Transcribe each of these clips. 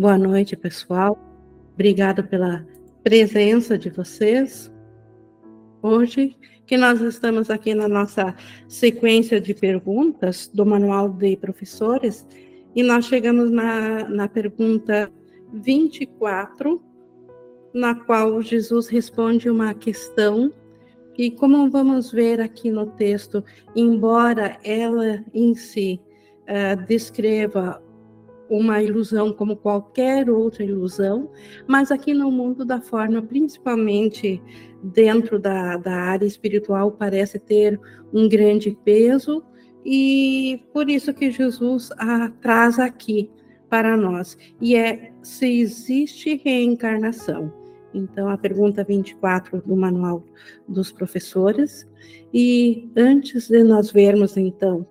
Boa noite, pessoal. Obrigada pela presença de vocês. Hoje, que nós estamos aqui na nossa sequência de perguntas do Manual de Professores, e nós chegamos na, na pergunta 24, na qual Jesus responde uma questão e como vamos ver aqui no texto, embora ela em si uh, descreva uma ilusão como qualquer outra ilusão, mas aqui no mundo da forma, principalmente dentro da, da área espiritual, parece ter um grande peso, e por isso que Jesus a traz aqui para nós, e é se existe reencarnação. Então, a pergunta 24 do Manual dos Professores. E antes de nós vermos, então,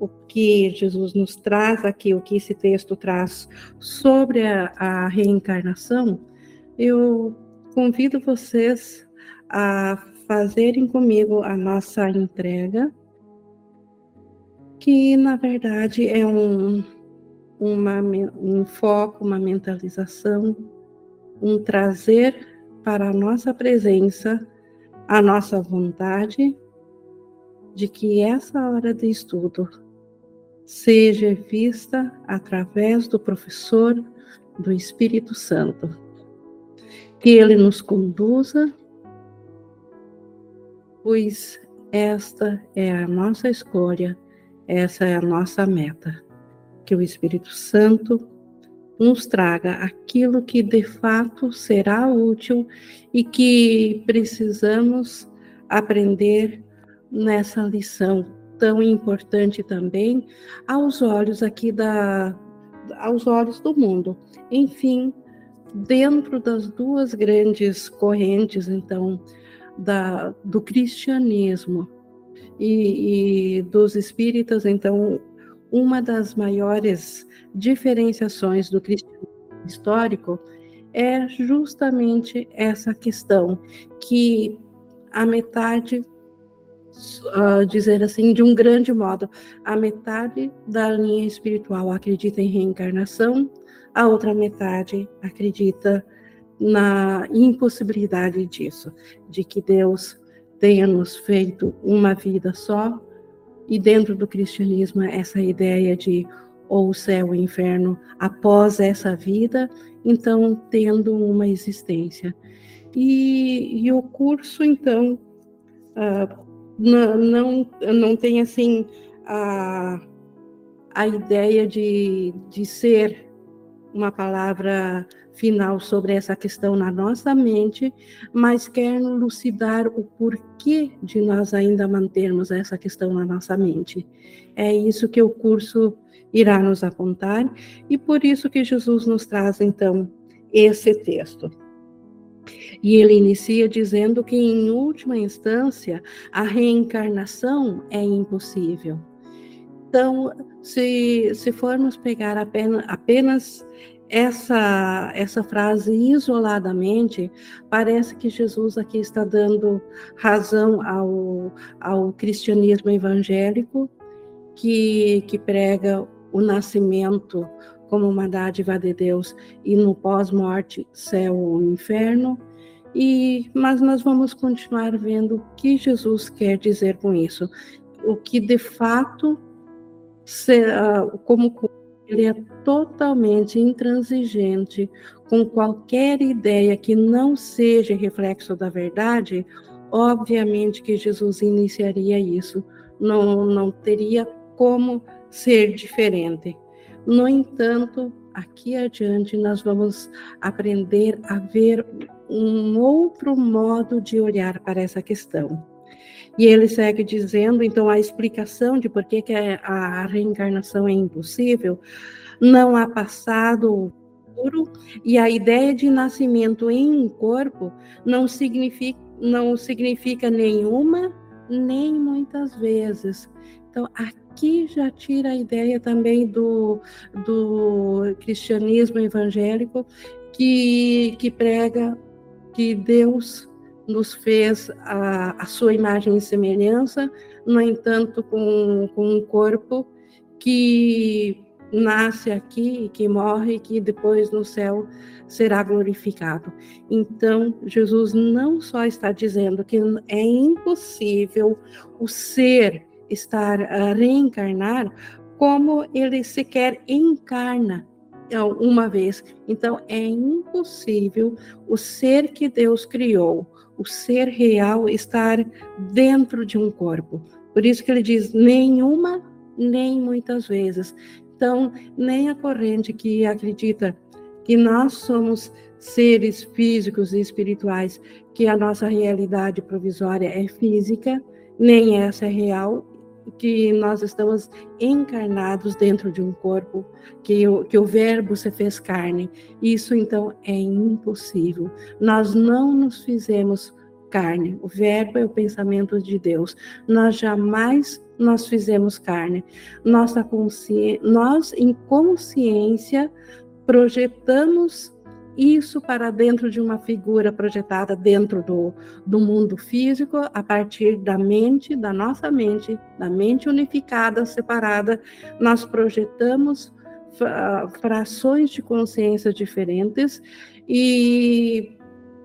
o que Jesus nos traz aqui, o que esse texto traz sobre a, a reencarnação, eu convido vocês a fazerem comigo a nossa entrega, que na verdade é um, uma, um foco, uma mentalização, um trazer para a nossa presença a nossa vontade de que essa hora de estudo seja vista através do professor do Espírito Santo. Que ele nos conduza, pois esta é a nossa escolha, essa é a nossa meta. Que o Espírito Santo nos traga aquilo que de fato será útil e que precisamos aprender nessa lição tão importante também aos olhos aqui da aos olhos do mundo. Enfim, dentro das duas grandes correntes, então, da, do cristianismo e, e dos espíritas, então, uma das maiores diferenciações do cristianismo histórico é justamente essa questão que a metade uh, dizer assim, de um grande modo, a metade da linha espiritual acredita em reencarnação, a outra metade acredita na impossibilidade disso, de que Deus tenha nos feito uma vida só, e dentro do cristianismo essa ideia de ou o céu o inferno após essa vida, então tendo uma existência. E, e o curso, então, uh, não, não, não tem assim a, a ideia de, de ser uma palavra final sobre essa questão na nossa mente, mas quer lucidar o porquê de nós ainda mantermos essa questão na nossa mente. É isso que o curso irá nos apontar e por isso que Jesus nos traz então esse texto. E ele inicia dizendo que, em última instância, a reencarnação é impossível. Então, se, se formos pegar apenas, apenas essa, essa frase isoladamente, parece que Jesus aqui está dando razão ao, ao cristianismo evangélico, que, que prega o nascimento como uma dádiva de Deus e no pós-morte, céu ou inferno, e, mas nós vamos continuar vendo o que Jesus quer dizer com isso. O que de fato, se, uh, como ele é totalmente intransigente com qualquer ideia que não seja reflexo da verdade, obviamente que Jesus iniciaria isso. Não, não teria como ser diferente. No entanto, aqui adiante nós vamos aprender a ver um outro modo de olhar para essa questão. E ele segue dizendo, então, a explicação de por que, que a reencarnação é impossível, não há passado futuro, e a ideia de nascimento em um corpo não significa, não significa nenhuma, nem muitas vezes. Então, aqui já tira a ideia também do, do cristianismo evangélico, que, que prega que Deus nos fez a, a sua imagem e semelhança, no entanto, com, com um corpo que nasce aqui que morre que depois no céu será glorificado. Então, Jesus não só está dizendo que é impossível o ser estar a reencarnar, como ele sequer encarna uma vez. Então, é impossível o ser que Deus criou, o ser real, estar dentro de um corpo. Por isso que ele diz: nenhuma, nem muitas vezes. Então, nem a corrente que acredita que nós somos seres físicos e espirituais, que a nossa realidade provisória é física, nem essa é real, que nós estamos encarnados dentro de um corpo, que o, que o Verbo se fez carne. Isso então é impossível. Nós não nos fizemos carne. O Verbo é o pensamento de Deus. Nós jamais nós fizemos carne. Nossa consciência, nós em consciência projetamos isso para dentro de uma figura projetada dentro do, do mundo físico, a partir da mente, da nossa mente, da mente unificada, separada, nós projetamos frações de consciência diferentes e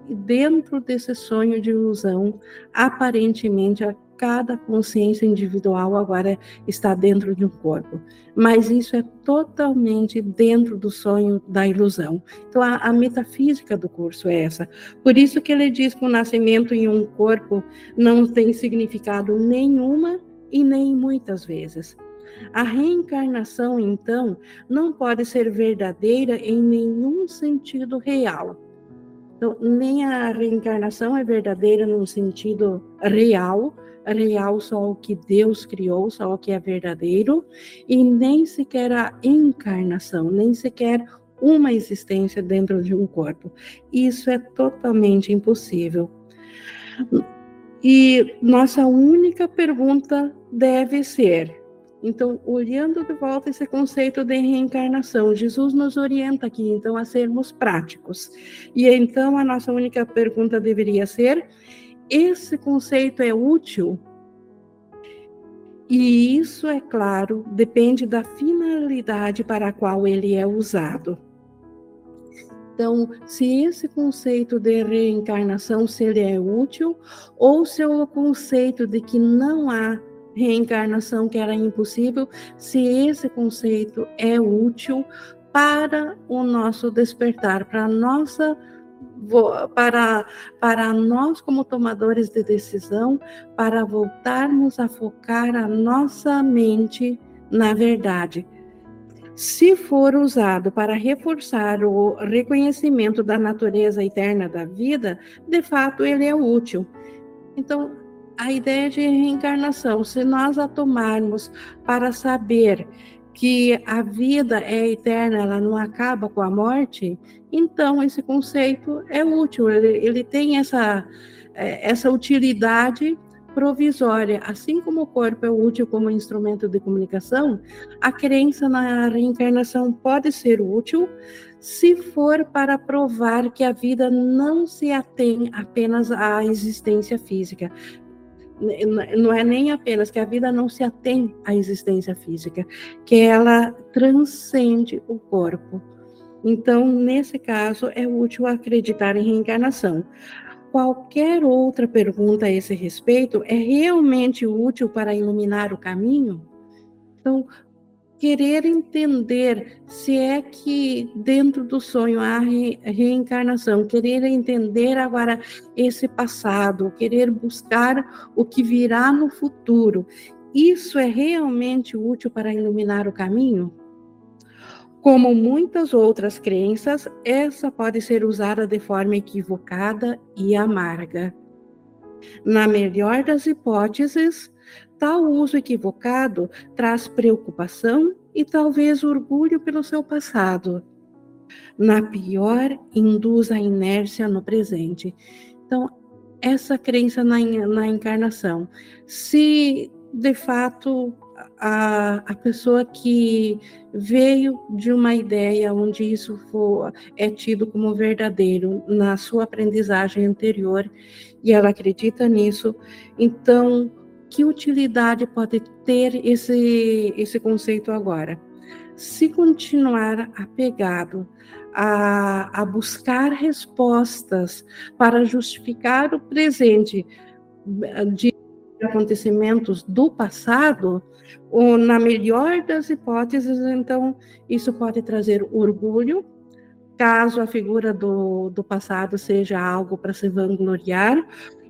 dentro desse sonho de ilusão, aparentemente cada consciência individual agora está dentro de um corpo. Mas isso é totalmente dentro do sonho da ilusão. Então, a, a, metafísica do curso é essa. Por isso que ele diz que o nascimento em um corpo não tem significado nenhuma e nem muitas vezes. A reencarnação, então, não pode ser verdadeira em nenhum sentido real. Então, nem a reencarnação é verdadeira num sentido real, real só o que Deus criou, só o que é verdadeiro, e nem sequer a encarnação, nem sequer uma existência dentro de um corpo. Isso é totalmente impossível. E nossa única pergunta deve ser: então, olhando de volta esse conceito de reencarnação, Jesus nos orienta aqui, então, a sermos práticos. E então, a nossa única pergunta deveria ser: esse conceito é útil? E isso, é claro, depende da finalidade para a qual ele é usado. Então, se esse conceito de reencarnação se ele é útil, ou se é o conceito de que não há reencarnação que era impossível, se esse conceito é útil para o nosso despertar, para a nossa para, para nós, como tomadores de decisão, para voltarmos a focar a nossa mente na verdade. Se for usado para reforçar o reconhecimento da natureza eterna da vida, de fato ele é útil. Então, a ideia de reencarnação, se nós a tomarmos para saber que a vida é eterna, ela não acaba com a morte, então esse conceito é útil, ele, ele tem essa, é, essa utilidade provisória. Assim como o corpo é útil como instrumento de comunicação, a crença na reencarnação pode ser útil se for para provar que a vida não se atém apenas à existência física, não é nem apenas que a vida não se atém à existência física, que ela transcende o corpo. Então, nesse caso, é útil acreditar em reencarnação. Qualquer outra pergunta a esse respeito é realmente útil para iluminar o caminho? Então, querer entender se é que dentro do sonho há re, reencarnação, querer entender agora esse passado, querer buscar o que virá no futuro, isso é realmente útil para iluminar o caminho? Como muitas outras crenças, essa pode ser usada de forma equivocada e amarga. Na melhor das hipóteses, Tal uso equivocado traz preocupação e talvez orgulho pelo seu passado. Na pior, induz a inércia no presente. Então, essa crença na, na encarnação. Se de fato a, a pessoa que veio de uma ideia onde isso for, é tido como verdadeiro na sua aprendizagem anterior e ela acredita nisso, então que utilidade pode ter esse, esse conceito agora? se continuar apegado a, a buscar respostas para justificar o presente de acontecimentos do passado, ou na melhor das hipóteses, então, isso pode trazer orgulho, caso a figura do, do passado seja algo para se vangloriar,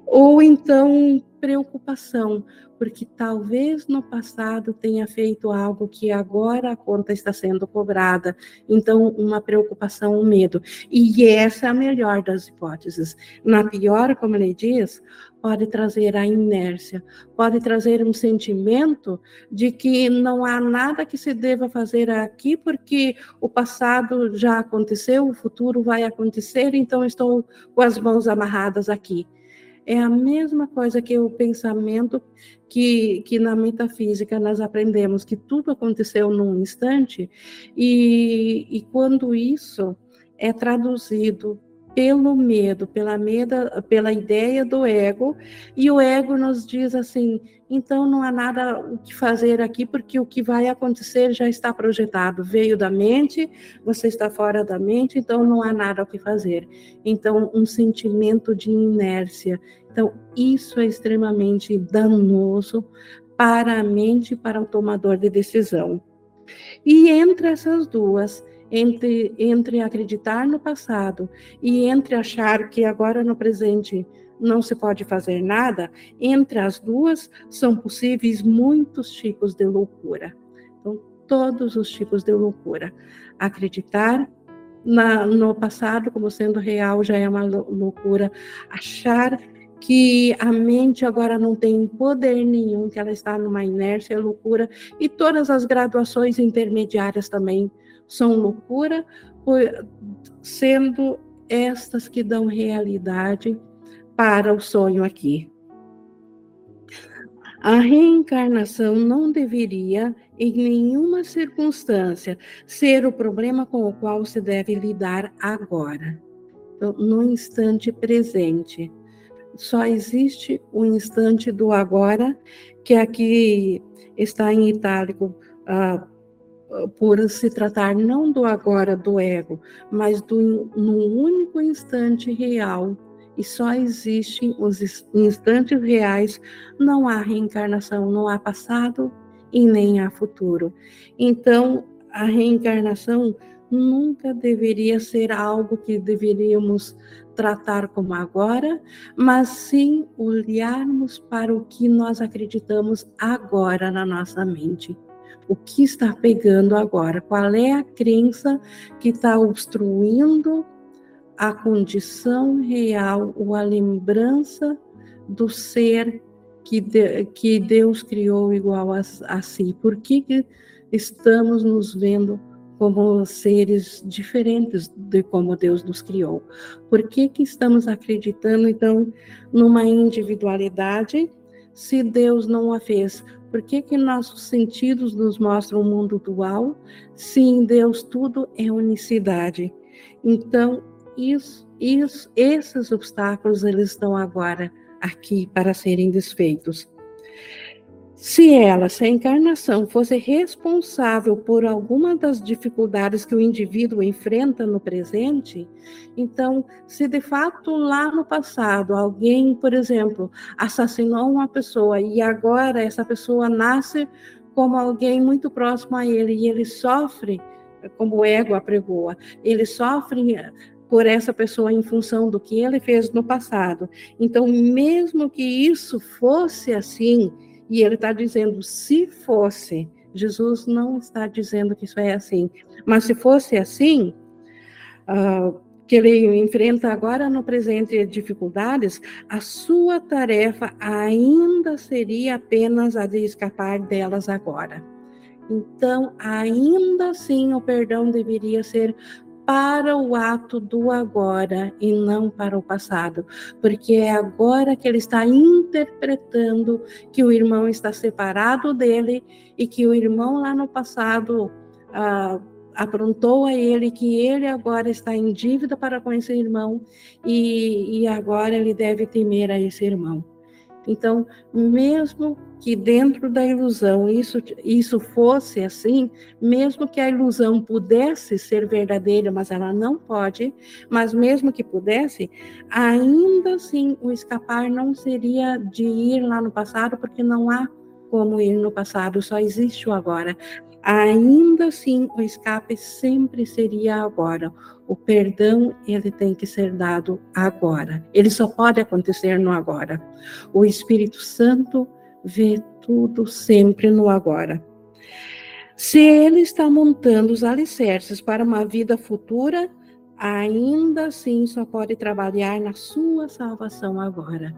ou então preocupação, porque talvez no passado tenha feito algo que agora a conta está sendo cobrada. Então, uma preocupação, um medo. E essa é a melhor das hipóteses. Na pior, como ele diz, pode trazer a inércia, pode trazer um sentimento de que não há nada que se deva fazer aqui, porque o passado já aconteceu, o futuro vai acontecer, então estou com as mãos amarradas aqui. É a mesma coisa que o pensamento que, que na metafísica nós aprendemos que tudo aconteceu num instante, e, e quando isso é traduzido pelo medo, pela, medo, pela ideia do ego, e o ego nos diz assim: então não há nada o que fazer aqui, porque o que vai acontecer já está projetado, veio da mente, você está fora da mente, então não há nada o que fazer. Então, um sentimento de inércia. Então, isso é extremamente danoso para a mente para o tomador de decisão. E entre essas duas, entre, entre acreditar no passado e entre achar que agora no presente não se pode fazer nada, entre as duas são possíveis muitos tipos de loucura. Então, todos os tipos de loucura. Acreditar na, no passado como sendo real já é uma loucura. Achar que a mente agora não tem poder nenhum, que ela está numa inércia, é loucura, e todas as graduações intermediárias também são loucura, sendo estas que dão realidade para o sonho aqui. A reencarnação não deveria, em nenhuma circunstância, ser o problema com o qual se deve lidar agora, então, no instante presente. Só existe o instante do agora, que aqui está em itálico, uh, por se tratar não do agora do ego, mas do num único instante real. E só existem os instantes reais, não há reencarnação, não há passado e nem há futuro. Então, a reencarnação nunca deveria ser algo que deveríamos tratar como agora, mas sim olharmos para o que nós acreditamos agora na nossa mente o que está pegando agora, qual é a crença que está obstruindo a condição real ou a lembrança do ser que, de, que Deus criou igual a, a si. Por que, que estamos nos vendo como seres diferentes de como Deus nos criou? Por que, que estamos acreditando, então, numa individualidade se Deus não a fez? Por que, que nossos sentidos nos mostram o um mundo dual? Se em Deus tudo é unicidade. Então, isso, isso, esses obstáculos eles estão agora aqui para serem desfeitos. Se ela, se a encarnação, fosse responsável por alguma das dificuldades que o indivíduo enfrenta no presente, então, se de fato lá no passado alguém, por exemplo, assassinou uma pessoa e agora essa pessoa nasce como alguém muito próximo a ele e ele sofre, como o ego apregoa, ele sofre por essa pessoa em função do que ele fez no passado. Então, mesmo que isso fosse assim, e ele está dizendo, se fosse, Jesus não está dizendo que isso é assim, mas se fosse assim, uh, que ele enfrenta agora no presente dificuldades, a sua tarefa ainda seria apenas a de escapar delas agora. Então, ainda assim, o perdão deveria ser para o ato do agora e não para o passado, porque é agora que ele está interpretando que o irmão está separado dele e que o irmão lá no passado ah, aprontou a ele que ele agora está em dívida para com esse irmão e, e agora ele deve temer a esse irmão. Então, mesmo que dentro da ilusão isso, isso fosse assim, mesmo que a ilusão pudesse ser verdadeira, mas ela não pode, mas mesmo que pudesse, ainda assim o escapar não seria de ir lá no passado, porque não há como ir no passado, só existe o agora. Ainda assim, o escape sempre seria agora. O perdão, ele tem que ser dado agora. Ele só pode acontecer no agora. O Espírito Santo vê tudo sempre no agora. Se ele está montando os alicerces para uma vida futura, ainda assim só pode trabalhar na sua salvação agora.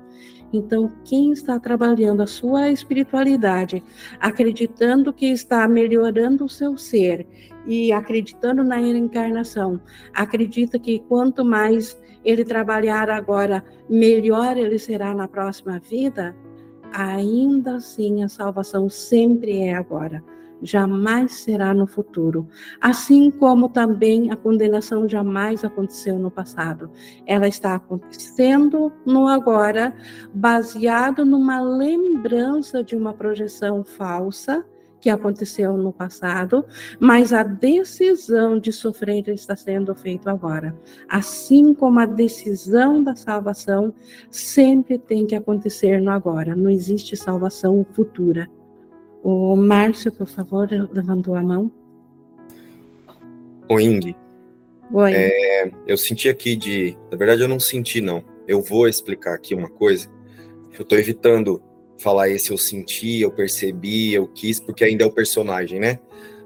Então, quem está trabalhando a sua espiritualidade, acreditando que está melhorando o seu ser e acreditando na reencarnação, acredita que quanto mais ele trabalhar agora, melhor ele será na próxima vida, ainda assim a salvação sempre é agora jamais será no futuro. Assim como também a condenação jamais aconteceu no passado. Ela está acontecendo no agora, baseado numa lembrança de uma projeção falsa que aconteceu no passado, mas a decisão de sofrer está sendo feita agora. Assim como a decisão da salvação sempre tem que acontecer no agora. Não existe salvação futura. O Márcio, por favor, levantou a mão. O Ing. Oi. É, eu senti aqui de. Na verdade, eu não senti, não. Eu vou explicar aqui uma coisa. Eu estou evitando falar esse eu senti, eu percebi, eu quis, porque ainda é o personagem, né?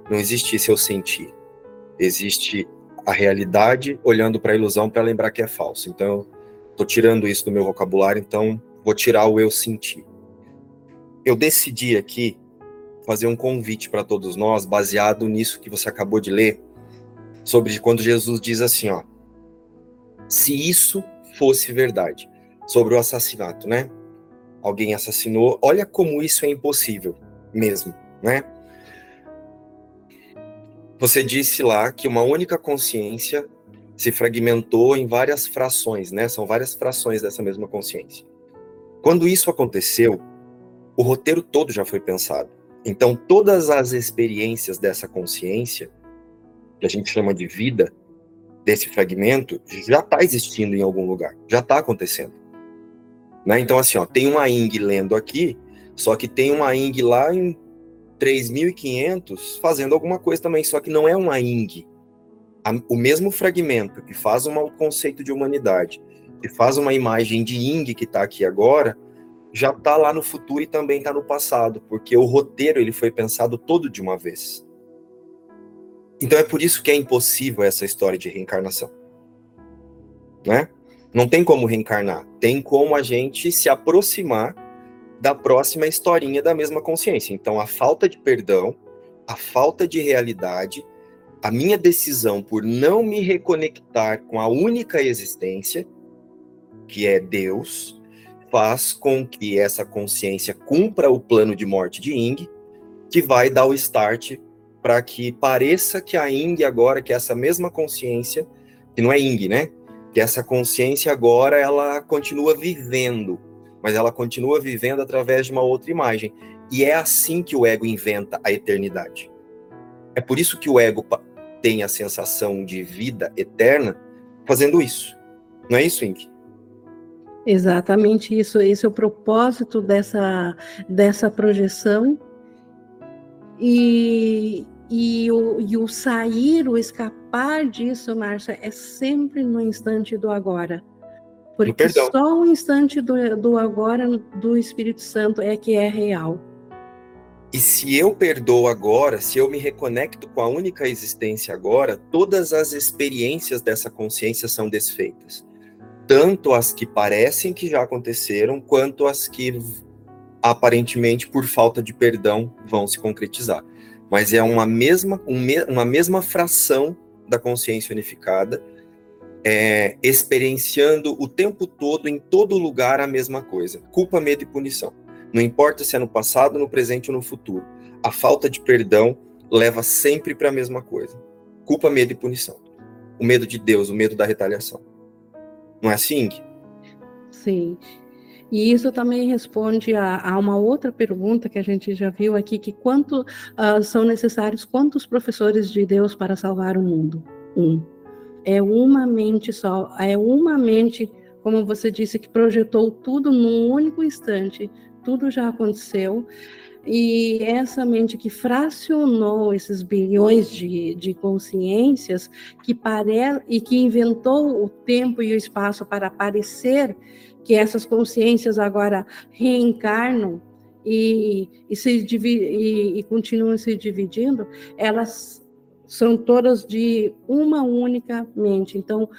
Não existe esse eu senti. Existe a realidade olhando para a ilusão para lembrar que é falso. Então, estou tirando isso do meu vocabulário, então vou tirar o eu senti. Eu decidi aqui fazer um convite para todos nós, baseado nisso que você acabou de ler, sobre quando Jesus diz assim, ó, se isso fosse verdade, sobre o assassinato, né? Alguém assassinou, olha como isso é impossível mesmo, né? Você disse lá que uma única consciência se fragmentou em várias frações, né? São várias frações dessa mesma consciência. Quando isso aconteceu, o roteiro todo já foi pensado. Então, todas as experiências dessa consciência, que a gente chama de vida, desse fragmento, já está existindo em algum lugar, já está acontecendo. Né? Então, assim, ó, tem uma Ing lendo aqui, só que tem uma Ing lá em 3500 fazendo alguma coisa também, só que não é uma Ing. O mesmo fragmento que faz um conceito de humanidade, que faz uma imagem de Ing que está aqui agora, já está lá no futuro e também está no passado, porque o roteiro ele foi pensado todo de uma vez. Então é por isso que é impossível essa história de reencarnação. Né? Não tem como reencarnar, tem como a gente se aproximar da próxima historinha da mesma consciência. Então a falta de perdão, a falta de realidade, a minha decisão por não me reconectar com a única existência, que é Deus, faz com que essa consciência cumpra o plano de morte de Ing, que vai dar o start para que pareça que a Ing agora, que é essa mesma consciência, que não é Ing, né? Que essa consciência agora ela continua vivendo, mas ela continua vivendo através de uma outra imagem. E é assim que o ego inventa a eternidade. É por isso que o ego tem a sensação de vida eterna fazendo isso. Não é isso, Ing? Exatamente isso, esse é o propósito dessa, dessa projeção. E, e, o, e o sair, o escapar disso, Márcia, é sempre no instante do agora. Porque só o instante do, do agora do Espírito Santo é que é real. E se eu perdoo agora, se eu me reconecto com a única existência agora, todas as experiências dessa consciência são desfeitas tanto as que parecem que já aconteceram, quanto as que aparentemente, por falta de perdão, vão se concretizar. Mas é uma mesma, uma mesma fração da consciência unificada, é, experienciando o tempo todo, em todo lugar, a mesma coisa: culpa, medo e punição. Não importa se é no passado, no presente ou no futuro. A falta de perdão leva sempre para a mesma coisa: culpa, medo e punição. O medo de Deus, o medo da retaliação. Não é assim? Sim. E isso também responde a, a, uma outra pergunta que a gente já viu aqui, que quanto uh, são necessários, quantos professores de Deus para salvar o mundo? Um. É uma mente só, é uma mente, como você disse, que projetou tudo num único instante, tudo já aconteceu, e essa mente que fracionou esses bilhões de, de consciências que pare... e que inventou o tempo e o espaço para aparecer, que essas consciências agora reencarnam e, e, se e, e continuam se dividindo, elas são todas de uma única mente. Então,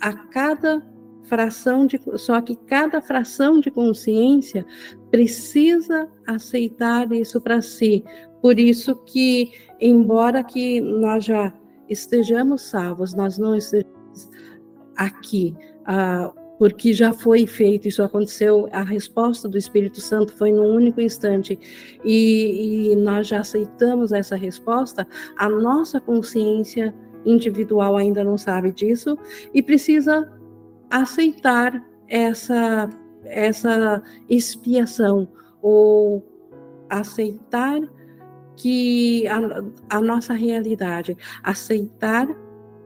a cada fração de só que cada fração de consciência precisa aceitar isso para si. Por isso que embora que nós já estejamos salvos, nós não estejamos aqui, ah, porque já foi feito, isso aconteceu, a resposta do Espírito Santo foi num único instante, e, e nós já aceitamos essa resposta, a nossa consciência individual ainda não sabe disso e precisa aceitar essa, essa expiação, ou aceitar que a, a nossa realidade, aceitar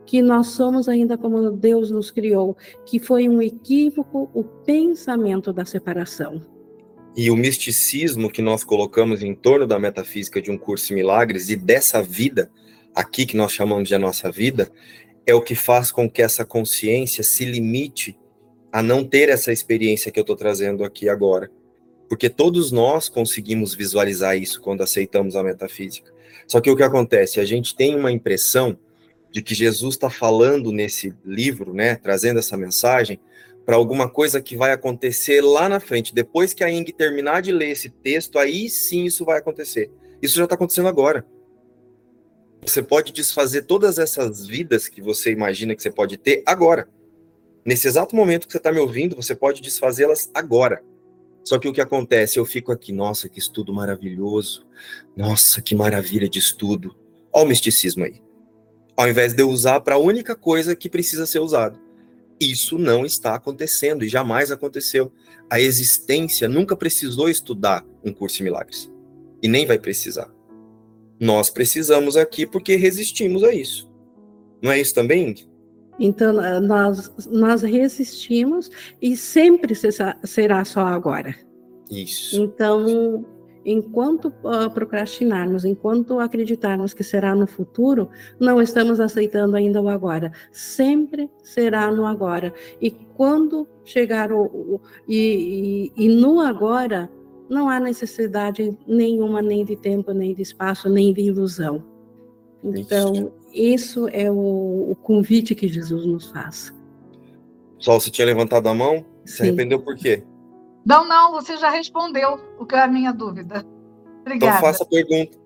que nós somos ainda como Deus nos criou, que foi um equívoco o pensamento da separação. E o misticismo que nós colocamos em torno da metafísica de um curso de milagres e dessa vida aqui que nós chamamos de a nossa vida, é o que faz com que essa consciência se limite a não ter essa experiência que eu estou trazendo aqui agora. Porque todos nós conseguimos visualizar isso quando aceitamos a metafísica. Só que o que acontece? A gente tem uma impressão de que Jesus está falando nesse livro, né, trazendo essa mensagem, para alguma coisa que vai acontecer lá na frente. Depois que a Ing terminar de ler esse texto, aí sim isso vai acontecer. Isso já está acontecendo agora. Você pode desfazer todas essas vidas que você imagina que você pode ter agora. Nesse exato momento que você está me ouvindo, você pode desfazê-las agora. Só que o que acontece? Eu fico aqui, nossa, que estudo maravilhoso. Nossa, que maravilha de estudo. Olha o misticismo aí ao invés de eu usar para a única coisa que precisa ser usado. Isso não está acontecendo e jamais aconteceu. A existência nunca precisou estudar um curso de milagres e nem vai precisar. Nós precisamos aqui porque resistimos a isso. Não é isso também? Então, nós, nós resistimos e sempre será só agora. Isso. Então, enquanto uh, procrastinarmos, enquanto acreditarmos que será no futuro, não estamos aceitando ainda o agora. Sempre será no agora. E quando chegar o, o e, e, e, no agora, não há necessidade nenhuma nem de tempo, nem de espaço, nem de ilusão. Então, isso é o, o convite que Jesus nos faz. Sol, você tinha levantado a mão? Se arrependeu por quê? Não, não, você já respondeu o que é a minha dúvida. Obrigada. Então faça a pergunta.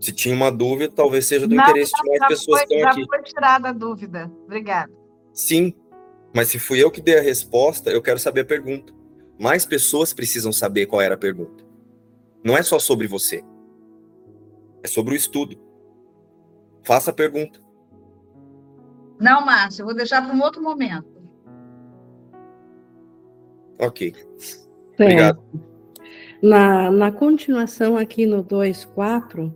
Se tinha uma dúvida, talvez seja do não, interesse de mais pessoas foi, que estão aqui. Já foi tirada a dúvida. Obrigada. Sim, mas se fui eu que dei a resposta, eu quero saber a pergunta. Mais pessoas precisam saber qual era a pergunta. Não é só sobre você. É sobre o estudo. Faça a pergunta. Não, Márcio, eu vou deixar para um outro momento. Ok. Obrigado. Na, na continuação aqui no 2.4,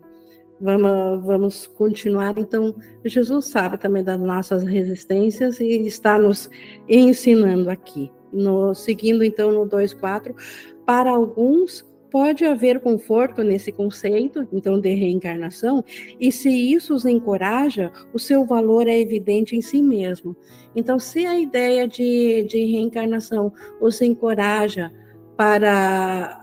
vamos, vamos continuar. Então, Jesus sabe também das nossas resistências e está nos ensinando aqui. No, seguindo então no 2.4, para alguns pode haver conforto nesse conceito, então, de reencarnação, e se isso os encoraja, o seu valor é evidente em si mesmo. Então, se a ideia de, de reencarnação os encoraja para,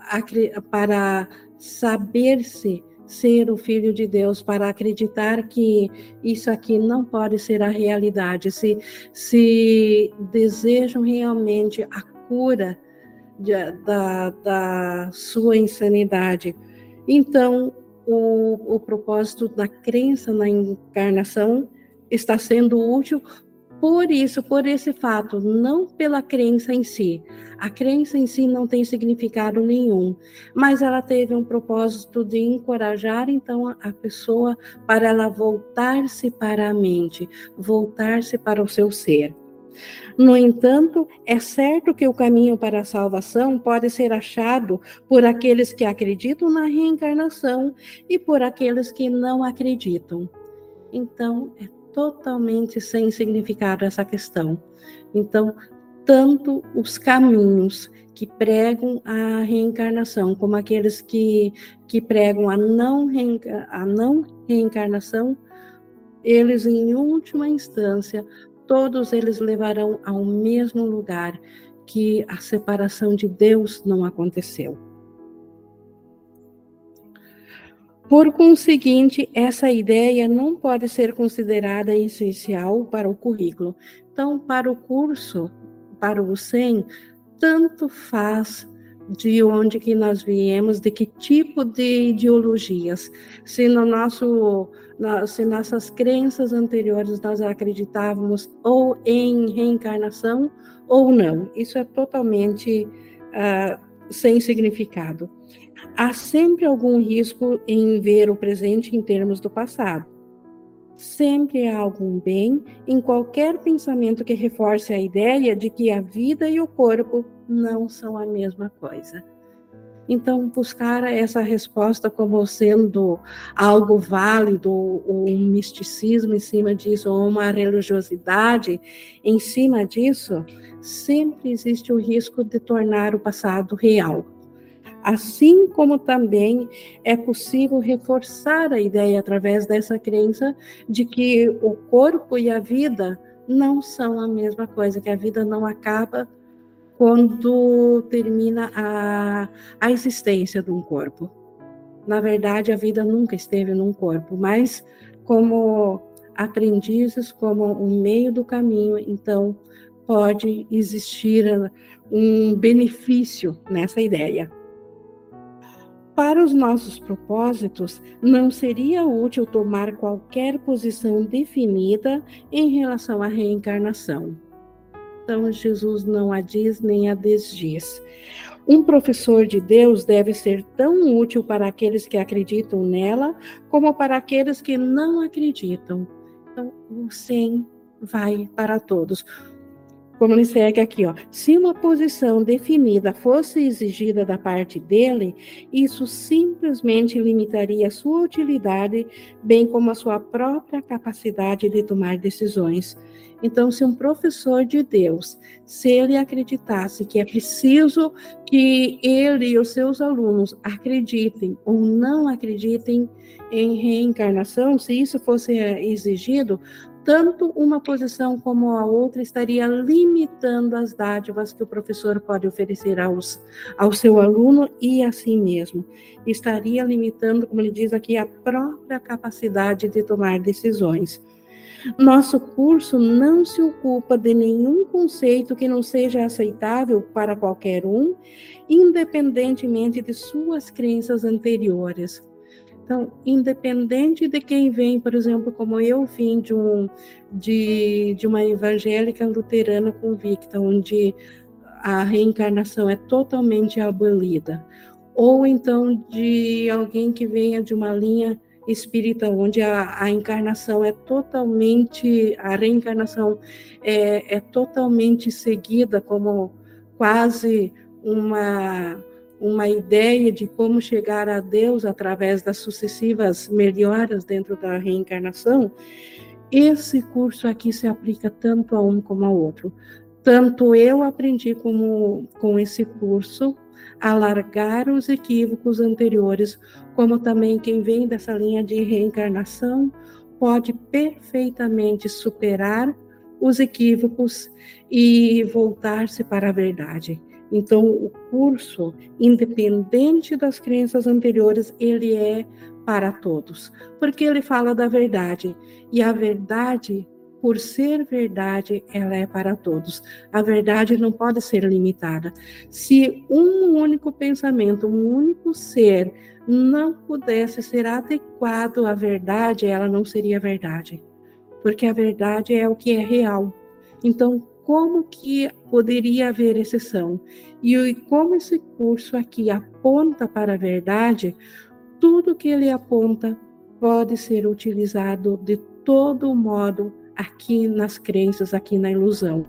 para saber-se ser o filho de Deus, para acreditar que isso aqui não pode ser a realidade, se, se desejam realmente a cura de, da, da sua insanidade. Então, o, o propósito da crença na encarnação está sendo útil por isso, por esse fato, não pela crença em si. A crença em si não tem significado nenhum, mas ela teve um propósito de encorajar então a pessoa para ela voltar-se para a mente, voltar-se para o seu ser. No entanto, é certo que o caminho para a salvação pode ser achado por aqueles que acreditam na reencarnação e por aqueles que não acreditam. Então, é totalmente sem significado essa questão. Então, tanto os caminhos que pregam a reencarnação, como aqueles que, que pregam a não, a não reencarnação, eles, em última instância, todos eles levarão ao mesmo lugar que a separação de Deus não aconteceu. Por conseguinte, essa ideia não pode ser considerada essencial para o currículo. Então, para o curso, para o SEM, tanto faz de onde que nós viemos, de que tipo de ideologias. Se no nosso, se nossas crenças anteriores nós acreditávamos ou em reencarnação ou não. Isso é totalmente uh, sem significado. Há sempre algum risco em ver o presente em termos do passado. Sempre há algum bem em qualquer pensamento que reforce a ideia de que a vida e o corpo não são a mesma coisa. Então, buscar essa resposta como sendo algo válido, ou um misticismo em cima disso, ou uma religiosidade em cima disso, sempre existe o risco de tornar o passado real. Assim como também é possível reforçar a ideia através dessa crença de que o corpo e a vida não são a mesma coisa, que a vida não acaba quando termina a, a existência de um corpo. Na verdade, a vida nunca esteve num corpo, mas como aprendizes, como um meio do caminho, então pode existir um benefício nessa ideia. Para os nossos propósitos, não seria útil tomar qualquer posição definida em relação à reencarnação. Então, Jesus não a diz nem a desdiz. Um professor de Deus deve ser tão útil para aqueles que acreditam nela, como para aqueles que não acreditam. Então, o sim vai para todos como ele segue aqui, ó. Se uma posição definida fosse exigida da parte dele, isso simplesmente limitaria sua utilidade, bem como a sua própria capacidade de tomar decisões. Então, se um professor de Deus, se ele acreditasse que é preciso que ele e os seus alunos acreditem ou não acreditem em reencarnação, se isso fosse exigido, tanto uma posição como a outra estaria limitando as dádivas que o professor pode oferecer aos, ao seu aluno e a si mesmo. Estaria limitando, como ele diz aqui, a própria capacidade de tomar decisões. Nosso curso não se ocupa de nenhum conceito que não seja aceitável para qualquer um, independentemente de suas crenças anteriores. Então, independente de quem vem, por exemplo, como eu vim de, um, de, de uma evangélica luterana convicta, onde a reencarnação é totalmente abolida, ou então de alguém que venha de uma linha espírita, onde a, a encarnação é totalmente, a reencarnação é, é totalmente seguida como quase uma uma ideia de como chegar a Deus através das sucessivas melhoras dentro da reencarnação, esse curso aqui se aplica tanto a um como ao outro. Tanto eu aprendi como, com esse curso a largar os equívocos anteriores, como também quem vem dessa linha de reencarnação pode perfeitamente superar os equívocos e voltar-se para a verdade. Então, o curso, independente das crenças anteriores, ele é para todos, porque ele fala da verdade, e a verdade, por ser verdade, ela é para todos. A verdade não pode ser limitada. Se um único pensamento, um único ser não pudesse ser adequado à verdade, ela não seria verdade. Porque a verdade é o que é real. Então, como que poderia haver exceção? E como esse curso aqui aponta para a verdade, tudo que ele aponta pode ser utilizado de todo modo aqui nas crenças, aqui na ilusão,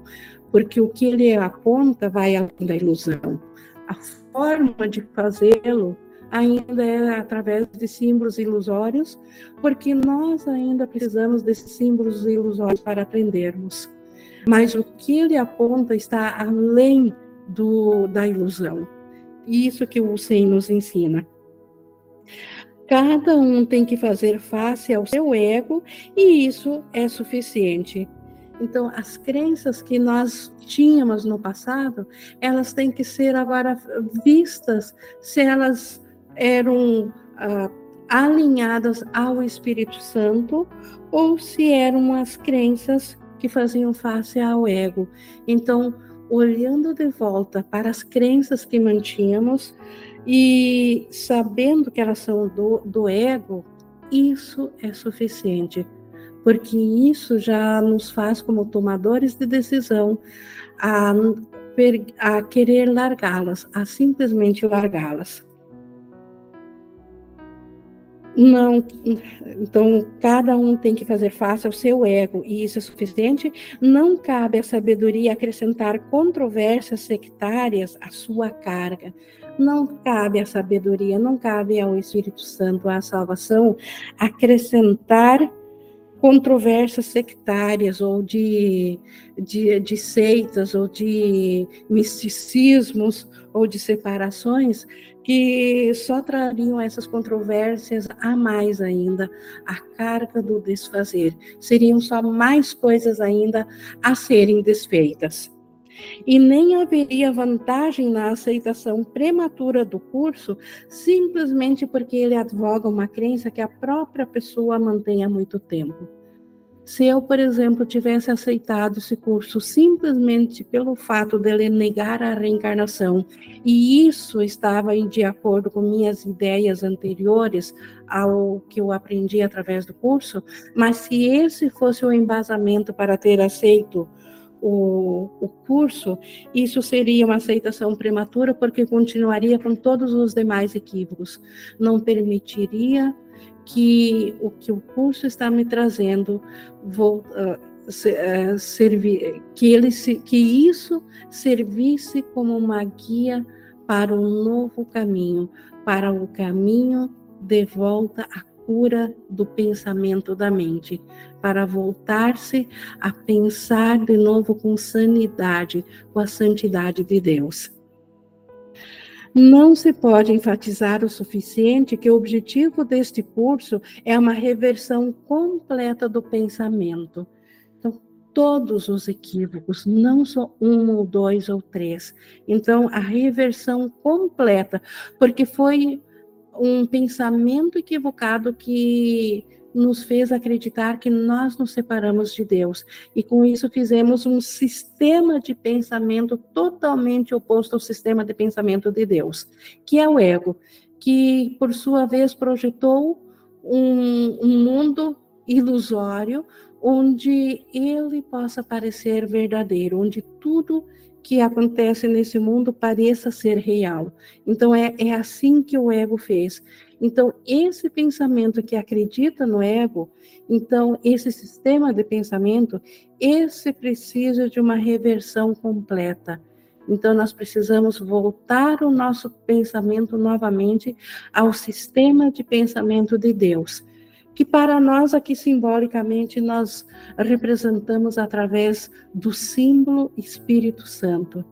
porque o que ele aponta vai além da ilusão. A forma de fazê-lo ainda é através de símbolos ilusórios, porque nós ainda precisamos desses símbolos ilusórios para aprendermos. Mas o que ele aponta está além do, da ilusão. Isso que o Senhor nos ensina. Cada um tem que fazer face ao seu ego e isso é suficiente. Então, as crenças que nós tínhamos no passado, elas têm que ser agora vistas se elas eram ah, alinhadas ao Espírito Santo ou se eram as crenças que faziam face ao ego. Então, olhando de volta para as crenças que mantínhamos e sabendo que elas são do, do ego, isso é suficiente, porque isso já nos faz, como tomadores de decisão, a, a querer largá-las, a simplesmente largá-las. Não, então cada um tem que fazer face ao seu ego e isso é suficiente. Não cabe à sabedoria acrescentar controvérsias sectárias à sua carga. Não cabe à sabedoria, não cabe ao Espírito Santo, à salvação, acrescentar controvérsias sectárias ou de, de, de seitas ou de misticismos ou de separações que só trariam essas controvérsias a mais ainda, a carga do desfazer. Seriam só mais coisas ainda a serem desfeitas. E nem haveria vantagem na aceitação prematura do curso, simplesmente porque ele advoga uma crença que a própria pessoa mantém há muito tempo. Se eu, por exemplo, tivesse aceitado esse curso simplesmente pelo fato dele negar a reencarnação, e isso estava de acordo com minhas ideias anteriores ao que eu aprendi através do curso, mas se esse fosse o embasamento para ter aceito o, o, curso, isso seria uma aceitação prematura, porque continuaria com todos os demais equívocos. Não permitiria que o que o curso está me trazendo vou uh, uh, que ele se, que isso servisse como uma guia para um novo caminho, para o caminho de volta à cura do pensamento da mente, para voltar-se a pensar de novo com sanidade, com a santidade de Deus. Não se pode enfatizar o suficiente que o objetivo deste curso é uma reversão completa do pensamento. Então, todos os equívocos, não só um ou dois ou três. Então, a reversão completa, porque foi um pensamento equivocado que nos fez acreditar que nós nos separamos de Deus. E com isso fizemos um sistema de pensamento totalmente oposto ao sistema de pensamento de Deus, que é o ego, que por sua vez projetou um, um mundo ilusório onde ele possa parecer verdadeiro, onde tudo que acontece nesse mundo pareça ser real. Então é, é assim que o ego fez. Então, esse pensamento que acredita no ego, então, esse sistema de pensamento, esse precisa de uma reversão completa. Então, nós precisamos voltar o nosso pensamento novamente ao sistema de pensamento de Deus, que para nós aqui simbolicamente nós representamos através do símbolo Espírito Santo.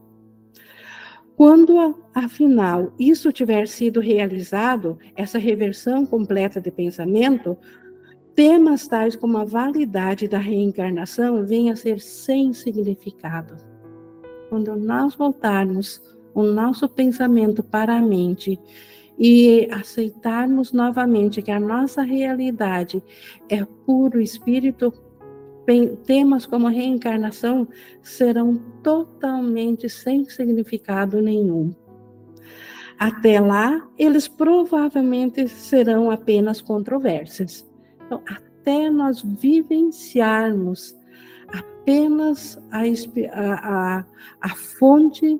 Quando, afinal, isso tiver sido realizado, essa reversão completa de pensamento, temas tais como a validade da reencarnação vêm a ser sem significado. Quando nós voltarmos o nosso pensamento para a mente e aceitarmos novamente que a nossa realidade é puro espírito temas como reencarnação serão totalmente sem significado nenhum. Até lá, eles provavelmente serão apenas controvérsias. Então, até nós vivenciarmos apenas a, a, a, a fonte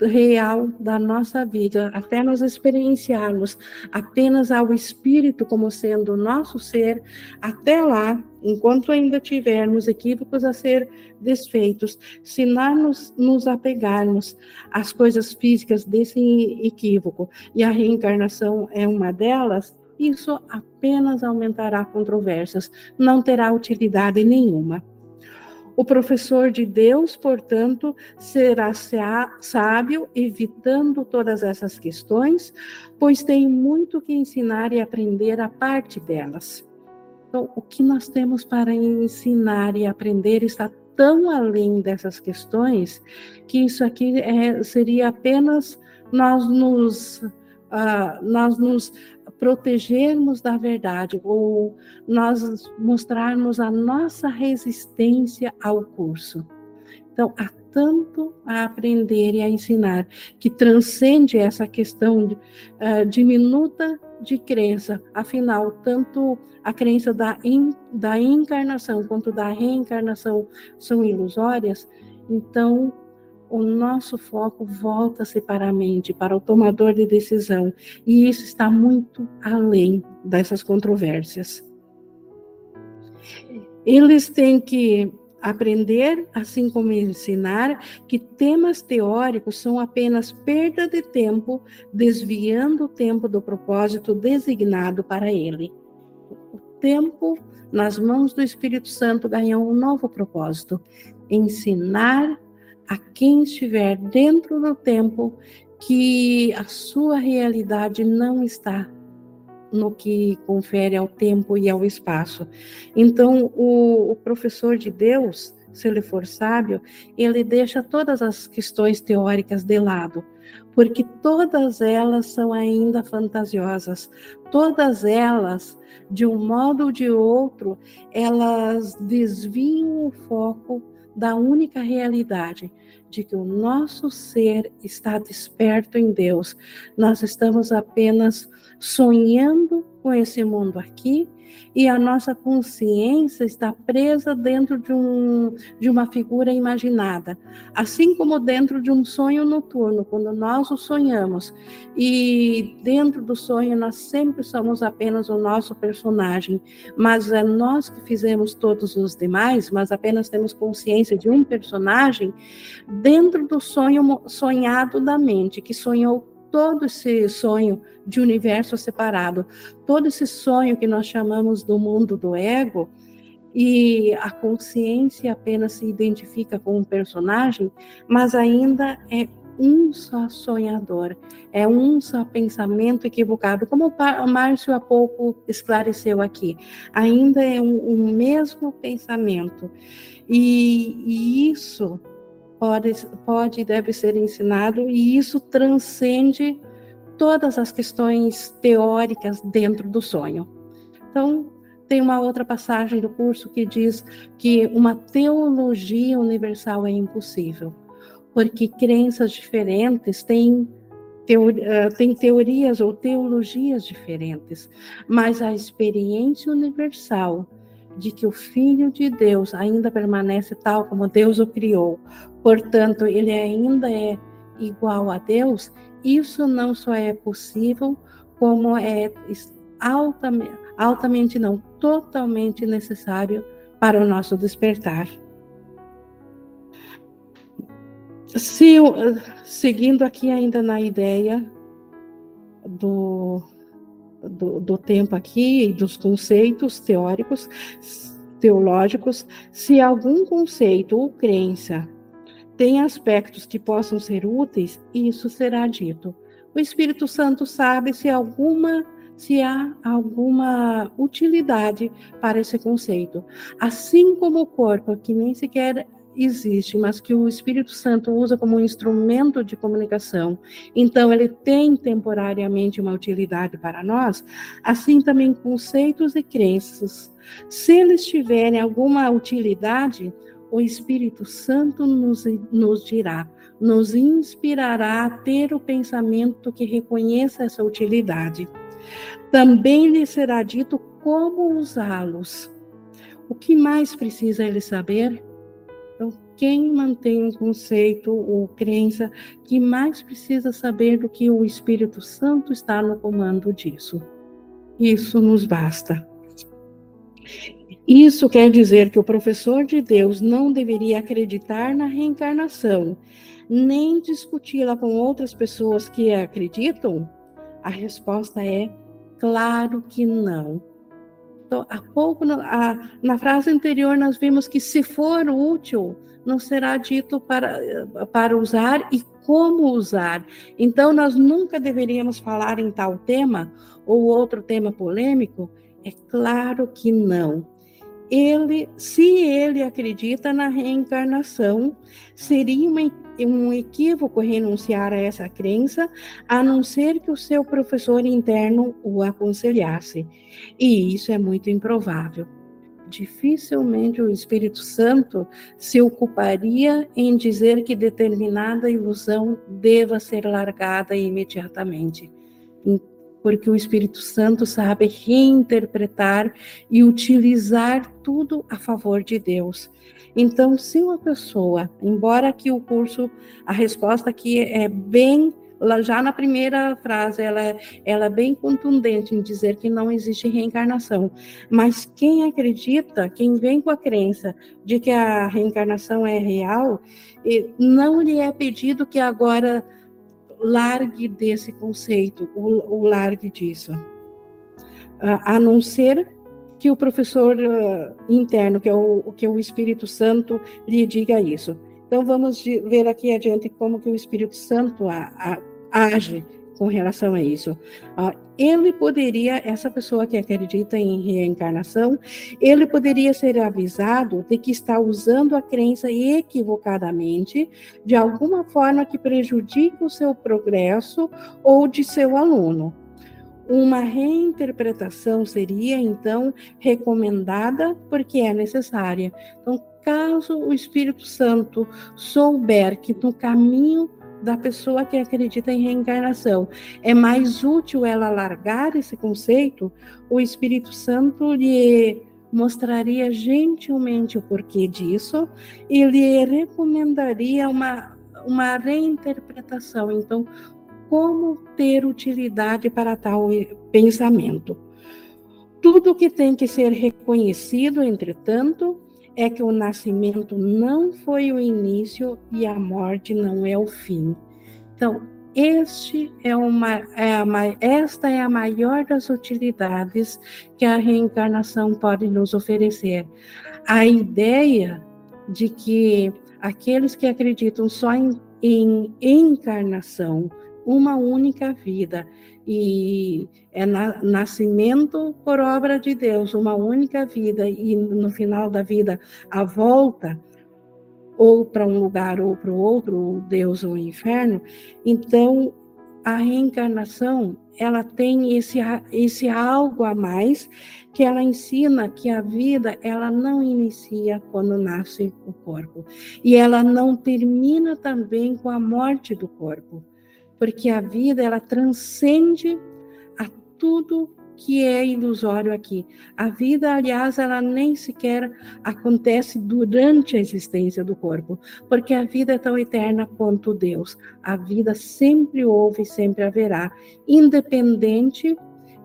real da nossa vida, até nós experienciarmos apenas ao Espírito como sendo o nosso ser, até lá, enquanto ainda tivermos equívocos a ser desfeitos, se nós nos, nos apegarmos às coisas físicas desse equívoco, e a reencarnação é uma delas, isso apenas aumentará controvérsias, não terá utilidade nenhuma. O professor de Deus, portanto, será sábio, evitando todas essas questões, pois tem muito que ensinar e aprender a parte delas. Então, o que nós temos para ensinar e aprender está tão além dessas questões que isso aqui é, seria apenas nós nos, uh, nós nos protegermos da verdade ou nós mostrarmos a nossa resistência ao curso. Então, há tanto a aprender e a ensinar que transcende essa questão uh, diminuta de crença. Afinal, tanto a crença da, in, da encarnação quanto da reencarnação são ilusórias. Então, o nosso foco volta-se para a mente, para o tomador de decisão, e isso está muito além dessas controvérsias. Eles têm que aprender, assim como ensinar, que temas teóricos são apenas perda de tempo, desviando o tempo do propósito designado para ele. O tempo nas mãos do Espírito Santo ganhou um novo propósito: ensinar a quem estiver dentro do tempo que a sua realidade não está no que confere ao tempo e ao espaço. Então, o, o, professor de Deus, se ele for sábio, ele deixa todas as questões teóricas de lado, porque todas elas são ainda fantasiosas, todas elas, de um modo ou de outro, elas desviam o foco da única realidade de que o nosso ser está desperto em Deus. Nós estamos apenas sonhando com esse mundo aqui e a nossa consciência está presa dentro de, um, de uma figura imaginada, assim como dentro de um sonho noturno, quando nós o sonhamos, e dentro do sonho nós sempre somos apenas o nosso personagem, mas é nós que fizemos todos os demais, mas apenas temos consciência de um personagem dentro do sonho sonhado da mente, que sonhou todo esse sonho de universo separado, todo esse sonho que nós chamamos do mundo do ego, e a consciência apenas se identifica com um personagem, mas ainda é um só sonhador, é um só pensamento equivocado, como o Márcio há pouco esclareceu aqui, ainda é um, um mesmo pensamento. E, e isso pode, pode deve ser ensinado, e isso transcende todas as questões teóricas dentro do sonho. Então, tem uma outra passagem do curso que diz que uma teologia universal é impossível, porque crenças diferentes têm, eh, têm teorias ou teologias diferentes, mas a experiência universal de que o Filho de Deus ainda permanece tal como Deus o criou, portanto, ele ainda é igual a Deus, isso não só é possível, como é altamente, altamente não, totalmente necessário para o nosso despertar. Se, seguindo aqui ainda na ideia do, do, do tempo aqui, dos conceitos teóricos, teológicos, se algum conceito ou crença tem aspectos que possam ser úteis, isso será dito. O Espírito Santo sabe se alguma se há alguma utilidade para esse conceito. Assim como o corpo, que nem sequer existe, mas que o Espírito Santo usa como um instrumento de comunicação, então ele tem temporariamente uma utilidade para nós, assim também conceitos e crenças. Se eles tiverem alguma utilidade, o Espírito Santo nos, nos dirá, nos inspirará a ter o pensamento que reconheça essa utilidade. Também lhe será dito como usá-los. O que mais precisa ele saber? Então, quem mantém um conceito ou crença que mais precisa saber do que o Espírito Santo está no comando disso. Isso nos basta. Isso quer dizer que o professor de Deus não deveria acreditar na reencarnação, nem discuti-la com outras pessoas que acreditam? A resposta é claro que não. Então, há pouco, na, na frase anterior, nós vimos que se for útil, não será dito para, para usar e como usar. Então, nós nunca deveríamos falar em tal tema ou outro tema polêmico? É claro que não ele, se ele acredita na reencarnação, seria uma, um equívoco renunciar a essa crença, a não ser que o seu professor interno o aconselhasse. E isso é muito improvável. Dificilmente o Espírito Santo se ocuparia em dizer que determinada ilusão deva ser largada imediatamente porque o Espírito Santo sabe reinterpretar e utilizar tudo a favor de Deus. Então, se uma pessoa, embora que o curso, a resposta aqui é bem já na primeira frase, ela, ela é bem contundente em dizer que não existe reencarnação. Mas quem acredita, quem vem com a crença de que a reencarnação é real, não lhe é pedido que agora largue desse conceito, o, o largue disso. a não ser que o professor uh, interno, que é o, que é o Espírito Santo, lhe diga isso. Então, vamos ver aqui adiante como que o Espírito Santo a, a, age com relação a isso. Uh, ele poderia, essa pessoa que acredita em reencarnação, ele poderia ser avisado de que está usando a crença equivocadamente, de alguma forma que prejudique o seu progresso ou de seu aluno. Uma reinterpretação seria, então, recomendada porque é necessária. Então, caso o Espírito Santo souber que no caminho da pessoa que acredita em reencarnação. É mais útil ela largar esse conceito, o Espírito Santo lhe mostraria gentilmente o porquê disso e lhe recomendaria uma, uma reinterpretação. Então, como ter utilidade para tal pensamento? Tudo que tem que ser reconhecido, entretanto, é que o nascimento não foi o início e a morte não é o fim. Então, este é uma, é esta é a maior das utilidades que a reencarnação pode nos oferecer. A ideia de que aqueles que acreditam só em, em encarnação, uma única vida, e é na, nascimento por obra de Deus, uma única vida, e no final da vida a volta, ou para um lugar ou para o outro, Deus ou inferno, então a reencarnação ela tem esse, esse algo a mais que ela ensina que a vida ela não inicia quando nasce o corpo. E ela não termina também com a morte do corpo porque a vida ela transcende a tudo que é ilusório aqui. A vida, aliás, ela nem sequer acontece durante a existência do corpo, porque a vida é tão eterna quanto Deus. A vida sempre houve e sempre haverá, independente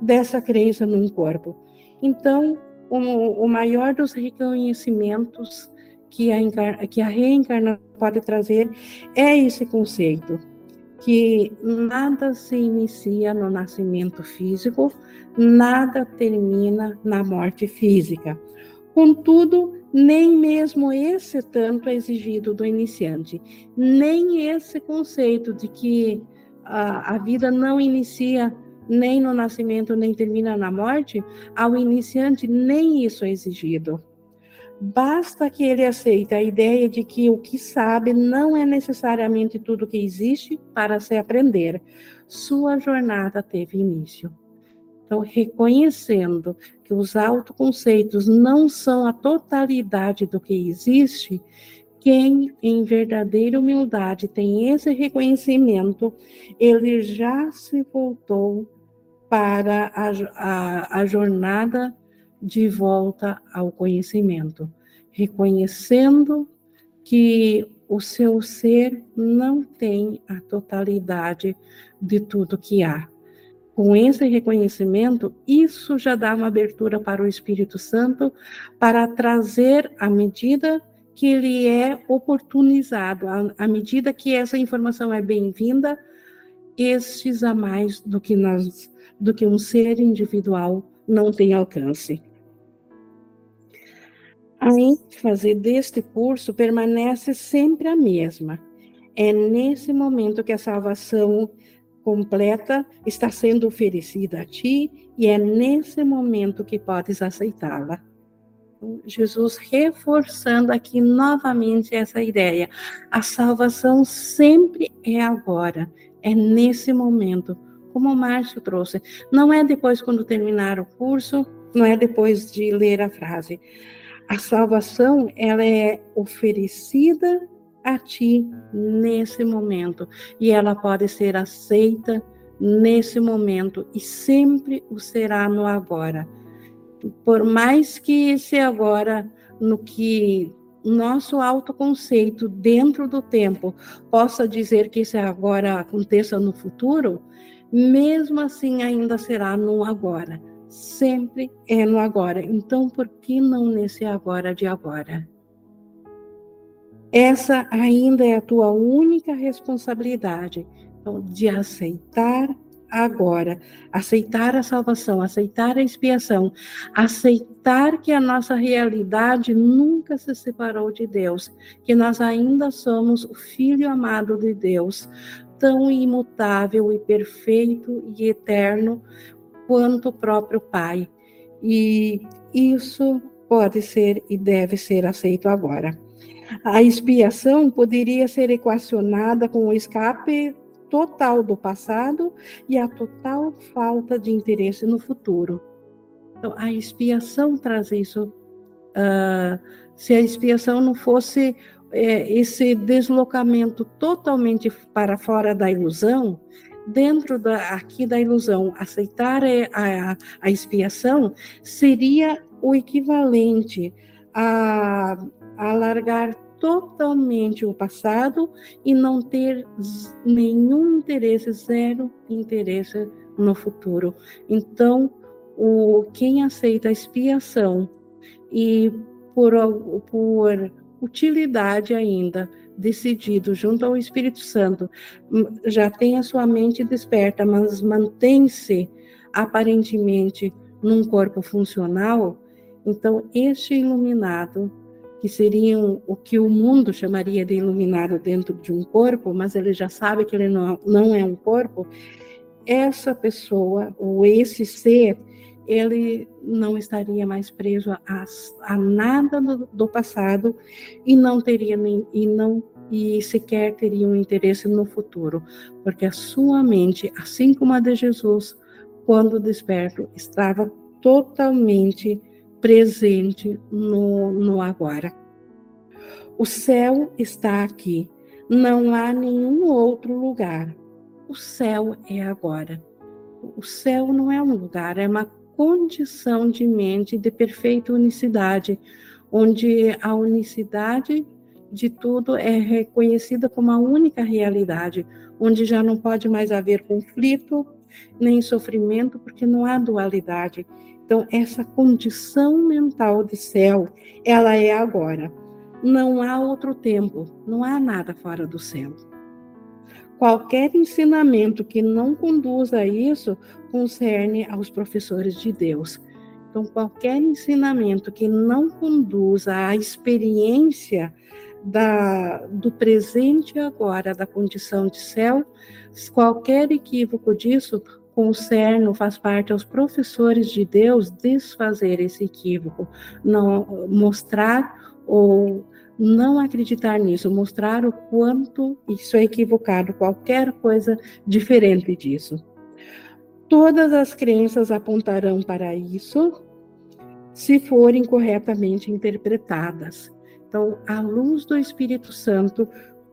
dessa crença num corpo. Então, o, o maior dos reconhecimentos que a, que a reencarnação pode trazer é esse conceito que nada se inicia no nascimento físico, nada termina na morte física. Contudo, nem mesmo esse tanto é exigido do iniciante, nem esse conceito de que a, a vida não inicia nem no nascimento, nem termina na morte, ao iniciante nem isso é exigido. Basta que ele aceite a ideia de que o que sabe não é necessariamente tudo que existe para se aprender. Sua jornada teve início. Então, reconhecendo que os autoconceitos não são a totalidade do que existe, quem em verdadeira humildade tem esse reconhecimento, ele já se voltou para a, a, a jornada de volta ao conhecimento, reconhecendo que o seu ser não tem a totalidade de tudo que há. Com esse reconhecimento, isso já dá uma abertura para o Espírito Santo para trazer à medida que ele é oportunizado, à medida que essa informação é bem-vinda, estes a mais do que nós, do que um ser individual não tem alcance. A ênfase deste curso permanece sempre a mesma. É nesse momento que a salvação completa está sendo oferecida a ti e é nesse momento que podes aceitá-la. Jesus reforçando aqui novamente essa ideia. A salvação sempre é agora, é nesse momento, como o Márcio trouxe. Não é depois quando terminar o curso, não é depois de ler a frase. A salvação, ela é oferecida a ti nesse momento. E ela pode ser aceita nesse momento e sempre o será no agora. Por mais que esse agora, no que nosso autoconceito dentro do tempo possa dizer que esse agora aconteça no futuro, mesmo assim ainda será no agora. Sempre é no agora. Então, por que não nesse agora de agora? Essa ainda é a tua única responsabilidade então, de aceitar agora, aceitar a salvação, aceitar a expiação, aceitar que a nossa realidade nunca se separou de Deus, que nós ainda somos o filho amado de Deus, tão imutável e perfeito e eterno quanto o próprio Pai. E isso pode ser e deve ser aceito agora. A expiação poderia ser equacionada com o escape total do passado e a total falta de interesse no futuro. Então, a expiação traz isso. Uh, se a expiação não fosse é, esse deslocamento totalmente para fora da ilusão, dentro da, aqui da ilusão, aceitar a, a expiação seria o equivalente a, a largar totalmente o passado e não ter nenhum interesse, zero interesse no futuro. Então, o, quem aceita a expiação e por, por utilidade ainda, decidido junto ao Espírito Santo, já tem a sua mente desperta, mas mantém-se aparentemente num corpo funcional, então este iluminado que seriam o que o mundo chamaria de iluminado dentro de um corpo, mas ele já sabe que ele não, não é um corpo, essa pessoa, ou esse ser, ele não estaria mais preso a, a nada do, do, passado e não teria nem, e não e sequer teria um interesse no futuro, porque a sua mente, assim como a de Jesus, quando desperto, estava totalmente presente no, no agora. O céu está aqui, não há nenhum outro lugar. O céu é agora. O céu não é um lugar, é uma condição de mente de perfeita unicidade, onde a unicidade de tudo é reconhecida como a única realidade, onde já não pode mais haver conflito nem sofrimento, porque não há dualidade. Então, essa condição mental de céu, ela é agora. Não há outro tempo, não há nada fora do céu. Qualquer ensinamento que não conduza a isso concerne aos professores de Deus. Então, qualquer ensinamento que não conduza à experiência da, do presente agora, da condição de céu, qualquer equívoco disso concerne, faz parte aos professores de Deus desfazer esse equívoco, não mostrar ou não acreditar nisso, mostrar o quanto isso é equivocado, qualquer coisa diferente disso. Todas as crenças apontarão para isso se forem corretamente interpretadas. Então, à luz do Espírito Santo,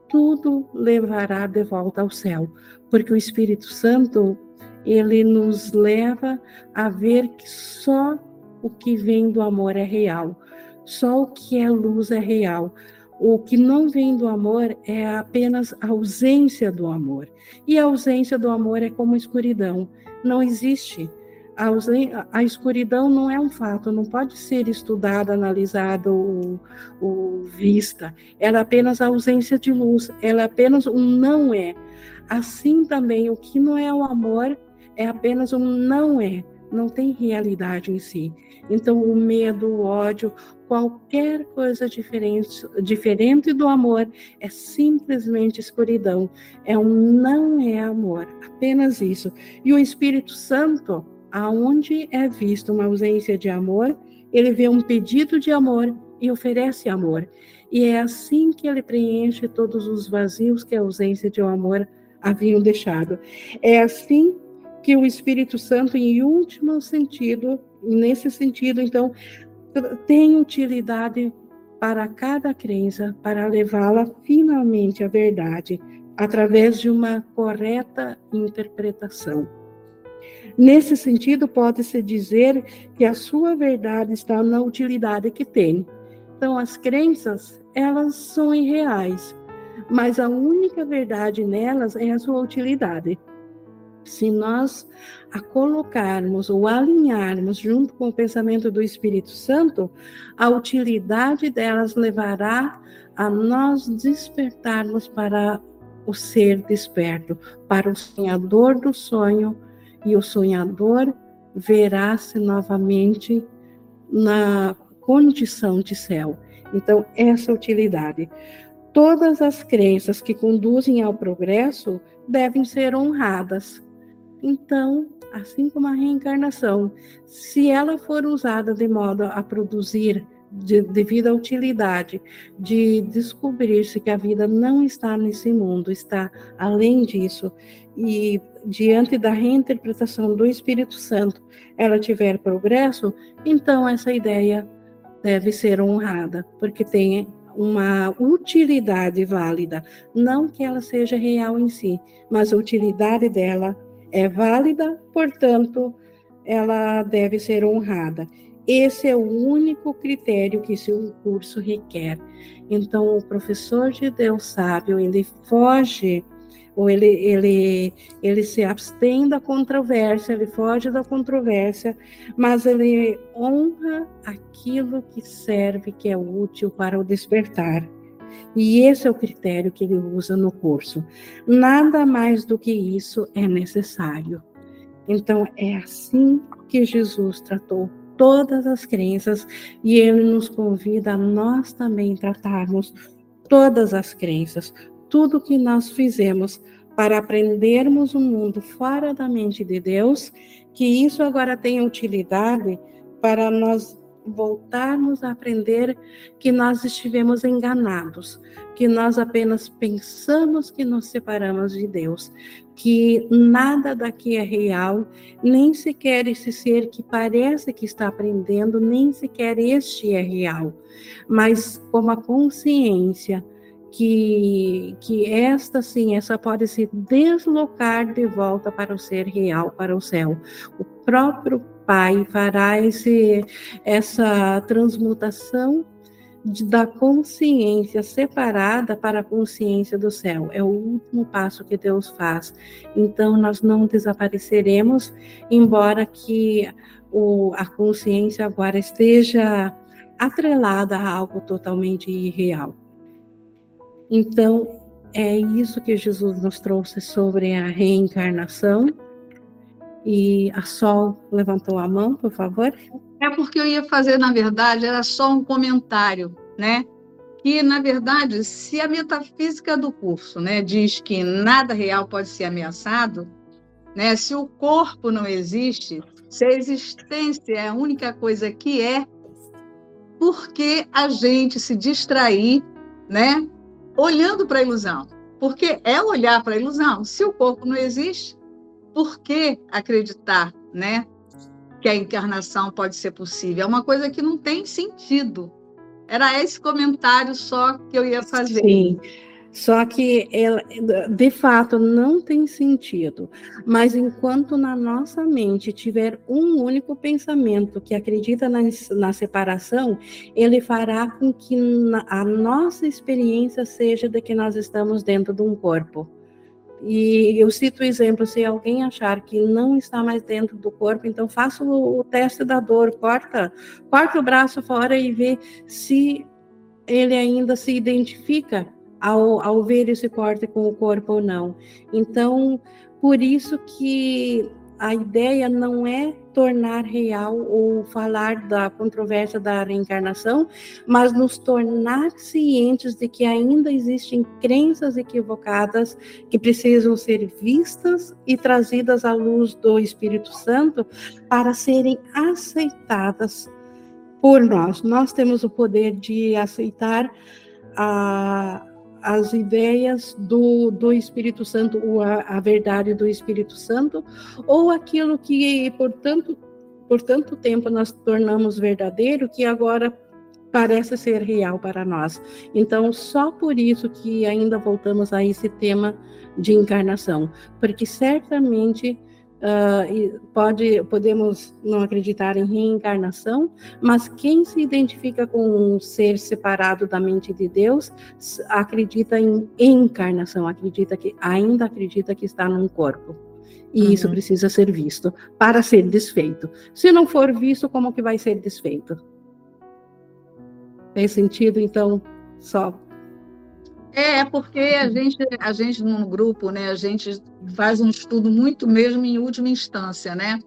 tudo levará de volta ao céu, porque o Espírito Santo ele nos leva a ver que só o que vem do amor é real, só o que é luz é real. O que não vem do amor é apenas a ausência do amor. E a ausência do amor é como escuridão. Não existe. A, a escuridão não é um fato, não pode ser estudada, analisada ou, ou vista. Ela é apenas a ausência de luz, ela é apenas um não é. Assim também, o que não é o amor é apenas um não é, não tem realidade em si. Então, o medo, o ódio, qualquer coisa diferente, diferente do amor é simplesmente escuridão. É um não é amor, apenas isso. E o Espírito Santo, aonde é visto uma ausência de amor, ele vê um pedido de amor e oferece amor. E é assim que ele preenche todos os vazios que a ausência de um amor haviam deixado. É assim que o Espírito Santo, em último sentido, nesse sentido, então, tem utilidade para cada crença, para levá-la finalmente à verdade, através de uma correta interpretação. Nesse sentido, pode-se dizer que a sua verdade está na utilidade que tem. Então, as crenças, elas são irreais, mas a única verdade nelas é a sua utilidade. Se nós a colocarmos ou alinharmos junto com o pensamento do Espírito Santo, a utilidade delas levará a nós despertarmos para o ser desperto, para o sonhador do sonho, e o sonhador verá-se novamente na condição de céu. Então, essa utilidade. Todas as crenças que conduzem ao progresso devem ser honradas. Então, assim como a reencarnação, se ela for usada de modo a produzir de, devido à utilidade de descobrir-se que a vida não está nesse mundo, está além disso, e diante da reinterpretação do Espírito Santo, ela tiver progresso, então essa ideia deve ser honrada, porque tem uma utilidade válida, não que ela seja real em si, mas a utilidade dela é válida, portanto, ela deve ser honrada. Esse é o único critério que esse curso requer. Então, o professor de Deus sábio, ele foge ou ele, ele, ele se abstém da controvérsia, ele foge da controvérsia, mas ele honra aquilo que serve, que é útil para o despertar. E esse é o critério que ele usa no curso. Nada mais do que isso é necessário. Então, é assim que Jesus tratou todas as crenças e ele nos convida a nós também tratarmos todas as crenças, tudo que nós fizemos para aprendermos um mundo fora da mente de Deus, que isso agora tenha utilidade para nós voltarmos a aprender que nós estivemos enganados, que nós apenas pensamos que nos separamos de Deus, que nada daqui é real, nem sequer esse ser que parece que está aprendendo, nem sequer este é real, mas como a consciência que, que esta sim, essa pode se deslocar de volta para o ser real, para o céu. O próprio Pai fará esse, essa transmutação de, da consciência separada para a consciência do céu. É o último passo que Deus faz. Então, nós não desapareceremos, embora que o, a consciência agora esteja atrelada a algo totalmente irreal. Então, é isso que Jesus nos trouxe sobre a reencarnação. E a Sol levantou a mão, por favor. É porque eu ia fazer, na verdade, era só um comentário, né? Que, na verdade, se a metafísica do curso né, diz que nada real pode ser ameaçado, né, se o corpo não existe, se a existência é a única coisa que é, por que a gente se distrair né, olhando para a ilusão. Porque é olhar para a ilusão. Se o corpo não existe, por que acreditar, né? Que a encarnação pode ser possível? É uma coisa que não tem sentido. Era esse comentário só que eu ia fazer. Sim. Só que ela, de fato não tem sentido. Mas enquanto na nossa mente tiver um único pensamento que acredita na, na separação, ele fará com que a nossa experiência seja de que nós estamos dentro de um corpo. E eu cito o exemplo: se alguém achar que não está mais dentro do corpo, então faça o, teste da dor, corta, corta o braço fora e vê se ele ainda se identifica ao, ao ver esse corte com o corpo ou não. Então, por isso que a ideia não é tornar real ou falar da controvérsia da reencarnação, mas nos tornar cientes de que ainda existem crenças equivocadas que precisam ser vistas e trazidas à luz do Espírito Santo para serem aceitadas por nós. Nós temos o poder de aceitar a, as ideias do, do Espírito Santo, ou a, a verdade do Espírito Santo, ou aquilo que por tanto, por tanto tempo nós tornamos verdadeiro, que agora parece ser real para nós. Então, só por isso que ainda voltamos a esse tema de encarnação, porque certamente Uh, pode, podemos não acreditar em reencarnação, mas quem se identifica com um ser separado da mente de Deus acredita em encarnação, acredita que ainda acredita que está num corpo. E uhum. isso precisa ser visto para ser desfeito. Se não for visto, como que vai ser desfeito? Tem sentido, então, só é, porque a gente, a gente no grupo, né, a gente faz um estudo muito mesmo em última instância, né?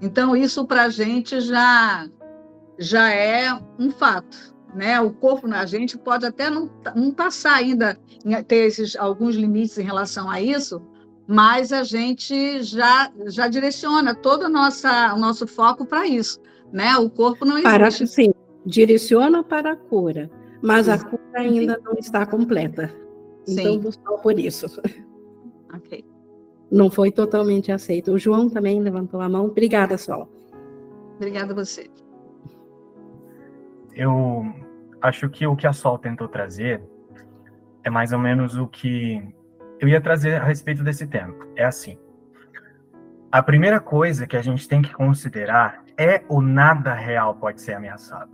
Então, isso para a gente já, já é um fato, né? O corpo na gente pode até não, não passar ainda, ter esses, alguns limites em relação a isso, mas a gente já, já direciona todo o, nossa, o nosso foco para isso, né? O corpo não existe. Para, sim, direciona para a cura mas a cura ainda não está completa. Então, Sim. só por isso. Ok. Não foi totalmente aceito. O João também levantou a mão. Obrigada, Sol. Obrigada a você. Eu acho que o que a Sol tentou trazer é mais ou menos o que eu ia trazer a respeito desse tema. É assim. A primeira coisa que a gente tem que considerar é o nada real pode ser ameaçado.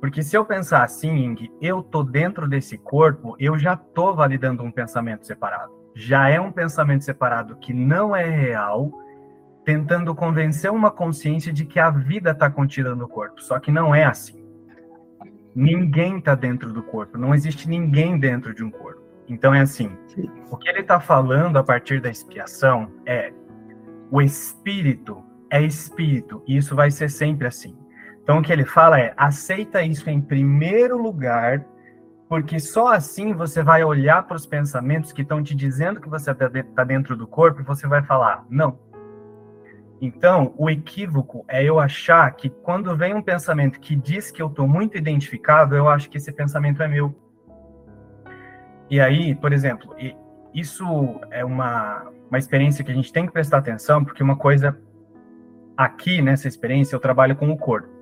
Porque se eu pensar assim, Ing, eu tô dentro desse corpo, eu já tô validando um pensamento separado. Já é um pensamento separado que não é real, tentando convencer uma consciência de que a vida está contida no corpo. Só que não é assim. Ninguém está dentro do corpo. Não existe ninguém dentro de um corpo. Então é assim. O que ele está falando a partir da expiação é o espírito é espírito e isso vai ser sempre assim. Então, o que ele fala é: aceita isso em primeiro lugar, porque só assim você vai olhar para os pensamentos que estão te dizendo que você está dentro do corpo e você vai falar, não. Então, o equívoco é eu achar que quando vem um pensamento que diz que eu estou muito identificado, eu acho que esse pensamento é meu. E aí, por exemplo, isso é uma, uma experiência que a gente tem que prestar atenção, porque uma coisa aqui nessa experiência eu trabalho com o corpo.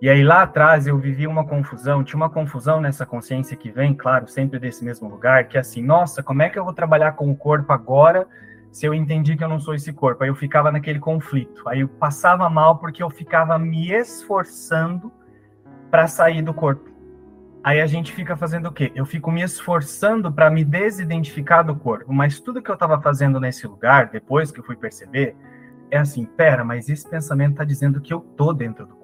E aí lá atrás eu vivi uma confusão, tinha uma confusão nessa consciência que vem, claro, sempre desse mesmo lugar, que é assim, nossa, como é que eu vou trabalhar com o corpo agora se eu entendi que eu não sou esse corpo? Aí eu ficava naquele conflito, aí eu passava mal porque eu ficava me esforçando para sair do corpo. Aí a gente fica fazendo o quê? Eu fico me esforçando para me desidentificar do corpo, mas tudo que eu estava fazendo nesse lugar, depois que eu fui perceber, é assim, pera, mas esse pensamento está dizendo que eu tô dentro do.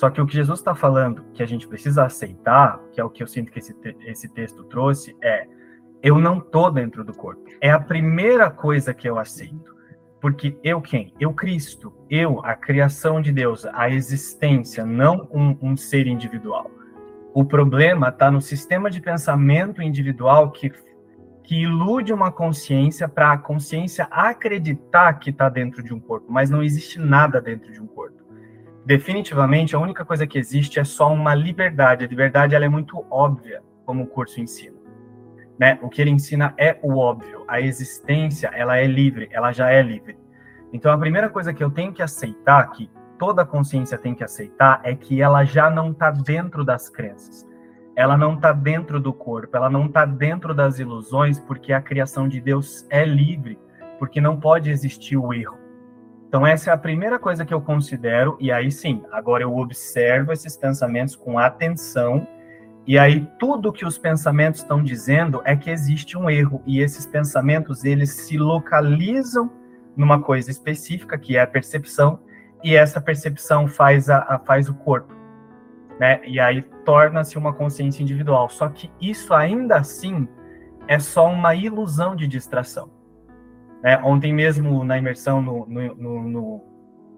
Só que o que Jesus está falando, que a gente precisa aceitar, que é o que eu sinto que esse, esse texto trouxe, é: eu não estou dentro do corpo. É a primeira coisa que eu aceito. Porque eu quem? Eu Cristo. Eu, a criação de Deus, a existência, não um, um ser individual. O problema está no sistema de pensamento individual que, que ilude uma consciência para a consciência acreditar que está dentro de um corpo, mas não existe nada dentro de um corpo definitivamente a única coisa que existe é só uma liberdade. A liberdade ela é muito óbvia, como o curso ensina. Né? O que ele ensina é o óbvio. A existência ela é livre, ela já é livre. Então a primeira coisa que eu tenho que aceitar, que toda consciência tem que aceitar, é que ela já não está dentro das crenças. ela não está dentro do corpo, ela não está dentro das ilusões, porque a criação de Deus é livre, porque não pode existir o erro. Então, essa é a primeira coisa que eu considero, e aí sim, agora eu observo esses pensamentos com atenção, e aí tudo que os pensamentos estão dizendo é que existe um erro, e esses pensamentos, eles se localizam numa coisa específica, que é a percepção, e essa percepção faz, a, a faz o corpo. Né? E aí torna-se uma consciência individual. Só que isso ainda assim é só uma ilusão de distração. Né? Ontem mesmo, na imersão no, no, no,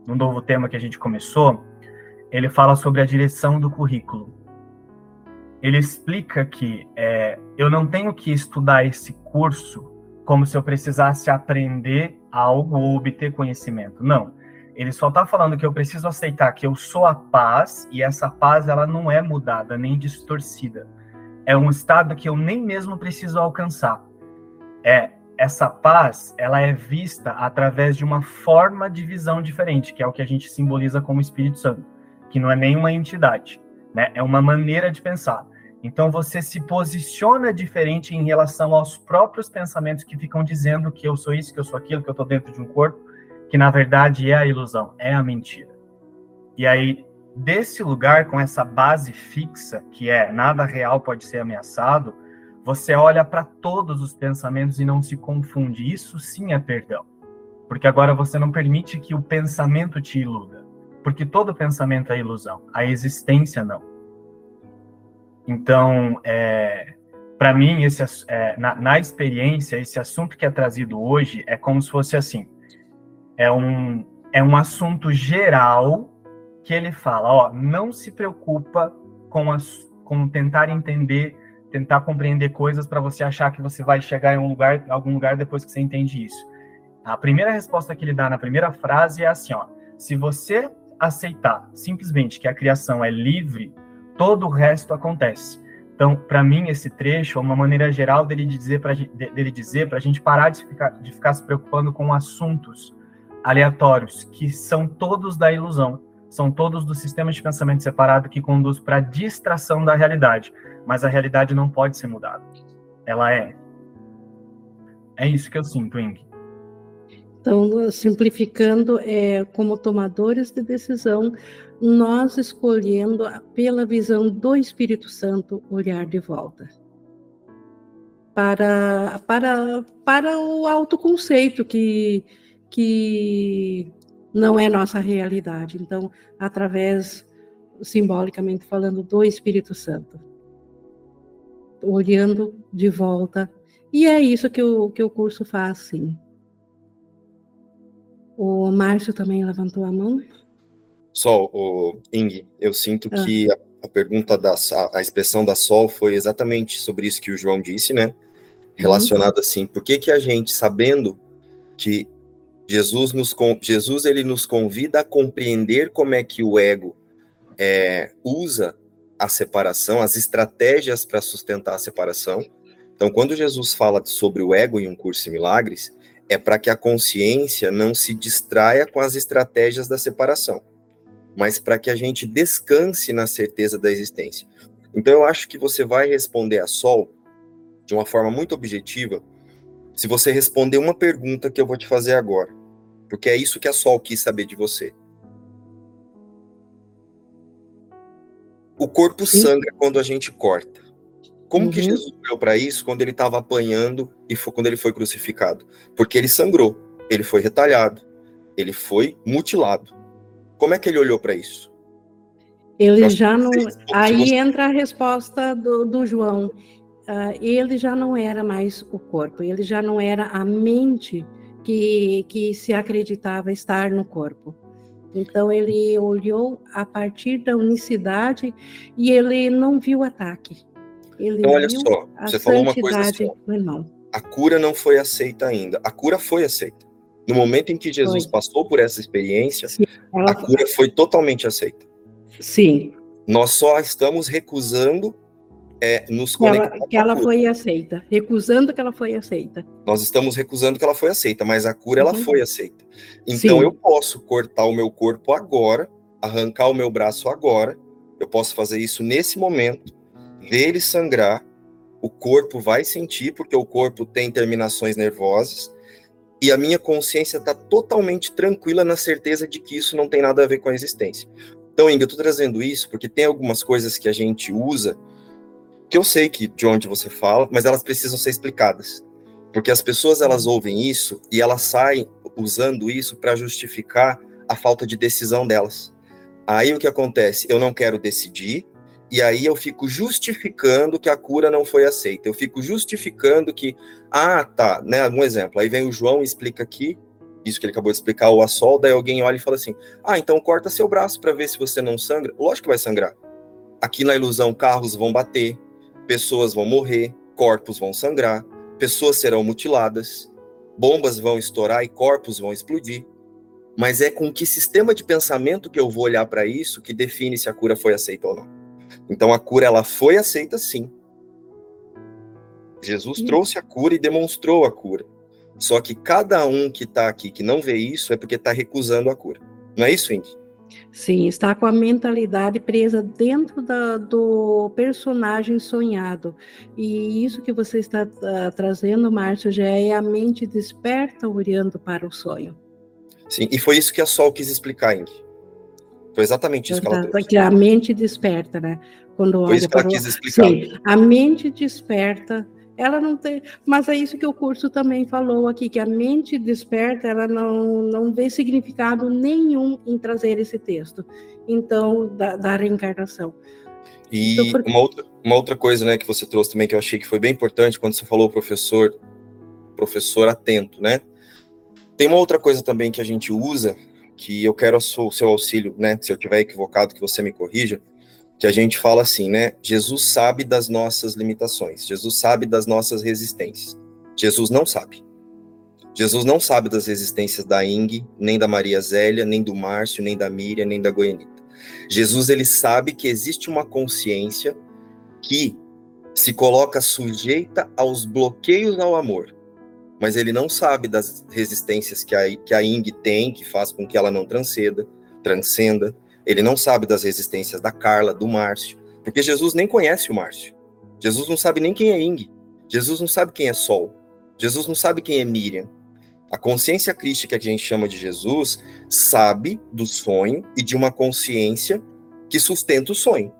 no novo tema que a gente começou, ele fala sobre a direção do currículo. Ele explica que é, eu não tenho que estudar esse curso como se eu precisasse aprender algo ou obter conhecimento. Não. Ele só está falando que eu preciso aceitar que eu sou a paz e essa paz ela não é mudada nem distorcida. É um estado que eu nem mesmo preciso alcançar. É essa paz, ela é vista através de uma forma de visão diferente, que é o que a gente simboliza como Espírito Santo, que não é nenhuma entidade, né? É uma maneira de pensar. Então você se posiciona diferente em relação aos próprios pensamentos que ficam dizendo que eu sou isso, que eu sou aquilo, que eu estou dentro de um corpo, que na verdade é a ilusão, é a mentira. E aí, desse lugar, com essa base fixa, que é nada real pode ser ameaçado, você olha para todos os pensamentos e não se confunde. Isso sim é perdão. Porque agora você não permite que o pensamento te iluda. Porque todo pensamento é ilusão, a existência não. Então, é, para mim, esse, é, na, na, experiência, esse assunto que é trazido hoje é como se fosse assim: é um, é um assunto geral que ele fala, ó, não se preocupa com, as, com tentar entender, tentar compreender coisas para você achar que você vai chegar em um lugar, algum lugar depois que você entende isso. A primeira resposta que ele dá na primeira frase é assim, ó: se você aceitar simplesmente que a criação é livre, todo o resto acontece. Então, para mim, esse trecho é uma maneira geral dele dizer para dele dizer para a gente parar de ficar, de ficar se preocupando com assuntos aleatórios que são todos da ilusão, são todos do sistema de pensamento separado que conduz para a distração da realidade. Mas a realidade não pode ser mudada. Ela é. É isso que eu sinto, Ing. Então, simplificando, é, como tomadores de decisão, nós escolhendo pela visão do Espírito Santo olhar de volta para para para o autoconceito que que não é nossa realidade. Então, através simbolicamente falando do Espírito Santo, olhando de volta. E é isso que o que o curso faz, sim. O Márcio também levantou a mão. Sol, o Ing, eu sinto ah. que a, a, pergunta da a, a, expressão da Sol foi exatamente sobre isso que o João disse, né? Relacionado uhum. assim, por que que a gente, sabendo que Jesus nos Jesus ele nos convida a compreender como é que o ego é, usa a separação, as estratégias para sustentar a separação. Então, quando Jesus fala sobre o ego em um curso de milagres, é para que a consciência não se distraia com as estratégias da separação mas para que a gente descanse na certeza da existência. Então eu acho que você vai responder a Sol de uma forma muito objetiva se você responder uma pergunta que eu vou te fazer agora, porque é isso que a Sol quis saber de você. O corpo sangra quando a gente corta. Como uhum. que Jesus olhou para isso quando ele estava apanhando e foi, quando ele foi crucificado? Porque ele sangrou, ele foi retalhado, ele foi mutilado. Como é que ele olhou para isso? Ele já não. Aí entra a resposta do, do João. Uh, ele já não era mais o corpo, ele já não era a mente que, que se acreditava estar no corpo. Então ele olhou a partir da unicidade e ele não viu ataque. Ele então, olha só, você falou uma coisa assim, a cura não foi aceita ainda. A cura foi aceita. No momento em que Jesus foi. passou por essa experiência, Sim, a cura foi totalmente aceita. Sim. Nós só estamos recusando é, nos conectar. Que ela, que ela foi aceita, recusando que ela foi aceita. Nós estamos recusando que ela foi aceita, mas a cura uhum. ela foi aceita. Então Sim. eu posso cortar o meu corpo agora, arrancar o meu braço agora, eu posso fazer isso nesse momento, ver ele sangrar, o corpo vai sentir, porque o corpo tem terminações nervosas, e a minha consciência está totalmente tranquila na certeza de que isso não tem nada a ver com a existência. Então, Inga, eu estou trazendo isso porque tem algumas coisas que a gente usa, que eu sei que de onde você fala, mas elas precisam ser explicadas. Porque as pessoas elas ouvem isso e elas saem usando isso para justificar a falta de decisão delas. Aí o que acontece? Eu não quero decidir, e aí eu fico justificando que a cura não foi aceita. Eu fico justificando que, ah, tá, né? Um exemplo. Aí vem o João e explica aqui, isso que ele acabou de explicar, o assol, daí alguém olha e fala assim: ah, então corta seu braço para ver se você não sangra. Lógico que vai sangrar. Aqui na ilusão, carros vão bater, pessoas vão morrer, corpos vão sangrar, pessoas serão mutiladas, bombas vão estourar e corpos vão explodir. Mas é com que sistema de pensamento que eu vou olhar para isso que define se a cura foi aceita ou não. Então a cura ela foi aceita sim. Jesus sim. trouxe a cura e demonstrou a cura. Só que cada um que está aqui que não vê isso é porque está recusando a cura. Não é isso, Indy? Sim, está com a mentalidade presa dentro da, do personagem sonhado. E isso que você está uh, trazendo, Márcio, já é a mente desperta olhando para o sonho. Sim, e foi isso que a Sol quis explicar, Indy. Foi exatamente isso que ela trouxe. Que a mente desperta, né? Quando Foi olha isso que ela quis explicar. Sim, a mente desperta, ela não tem. Mas é isso que o curso também falou aqui, que a mente desperta, ela não, não vê significado nenhum em trazer esse texto. Então, da, da reencarnação. E então, porque... uma, outra, uma outra coisa né, que você trouxe também, que eu achei que foi bem importante, quando você falou professor, professor atento, né? Tem uma outra coisa também que a gente usa, que eu quero o seu auxílio, né? Se eu tiver equivocado, que você me corrija, que a gente fala assim, né? Jesus sabe das nossas limitações, Jesus sabe das nossas resistências. Jesus não sabe. Jesus não sabe das resistências da Ing, nem da Maria Zélia, nem do Márcio, nem da Miriam, nem da Goianita. Jesus ele sabe que existe uma consciência que se coloca sujeita aos bloqueios ao amor mas ele não sabe das resistências que a, que a Ing tem, que faz com que ela não transcenda, transcenda. Ele não sabe das resistências da Carla, do Márcio, porque Jesus nem conhece o Márcio. Jesus não sabe nem quem é Ing. Jesus não sabe quem é Sol. Jesus não sabe quem é Miriam. A consciência crística que a gente chama de Jesus sabe do sonho e de uma consciência que sustenta o sonho.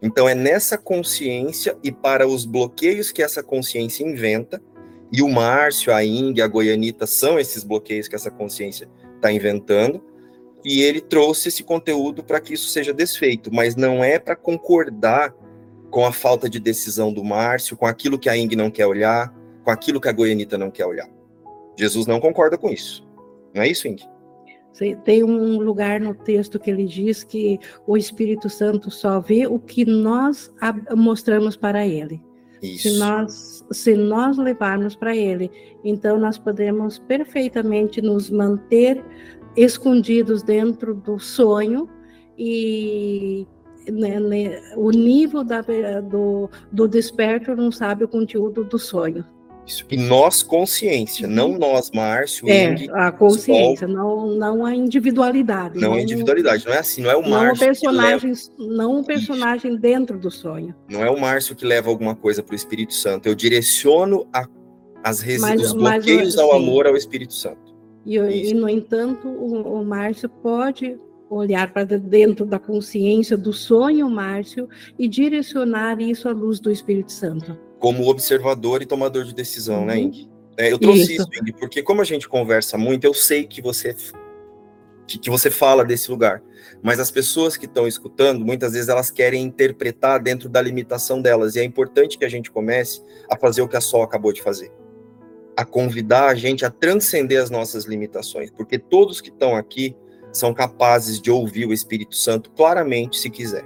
Então é nessa consciência e para os bloqueios que essa consciência inventa e o Márcio, a Ing, a Goianita são esses bloqueios que essa consciência está inventando. E ele trouxe esse conteúdo para que isso seja desfeito, mas não é para concordar com a falta de decisão do Márcio, com aquilo que a Ing não quer olhar, com aquilo que a Goianita não quer olhar. Jesus não concorda com isso. Não é isso, Ing? Tem um lugar no texto que ele diz que o Espírito Santo só vê o que nós mostramos para ele. Isso. Se nós, se nós levarmos para Ele, então nós podemos perfeitamente nos manter escondidos dentro do sonho e né, né, o nível da, do, do desperto não sabe o conteúdo do sonho. Isso. E nós, consciência, uhum. não nós, Márcio, É, a consciência, não, não a individualidade. Não, não a individualidade, não é assim, não é o Márcio. Não o personagem, não o personagem Isso. dentro do sonho. Não é o Márcio que leva alguma coisa para o Espírito Santo. Eu direciono a, as res... mas, os bloqueios mas, ao amor ao Espírito Santo. E, e no entanto, o, o Márcio pode olhar para dentro da consciência do sonho, Márcio, e direcionar isso à luz do Espírito Santo como observador e tomador de decisão, né, uhum. né, Ing? É, eu trouxe isso. isso, Ing, porque como a gente conversa muito, eu sei que você que, que você fala desse lugar, mas as pessoas que estão escutando, muitas vezes elas querem interpretar dentro da limitação delas, e é importante que a gente comece a fazer o que a Sol acabou de fazer. A convidar a gente a transcender as nossas limitações, porque todos que estão aqui são capazes de ouvir o Espírito Santo claramente, se quiser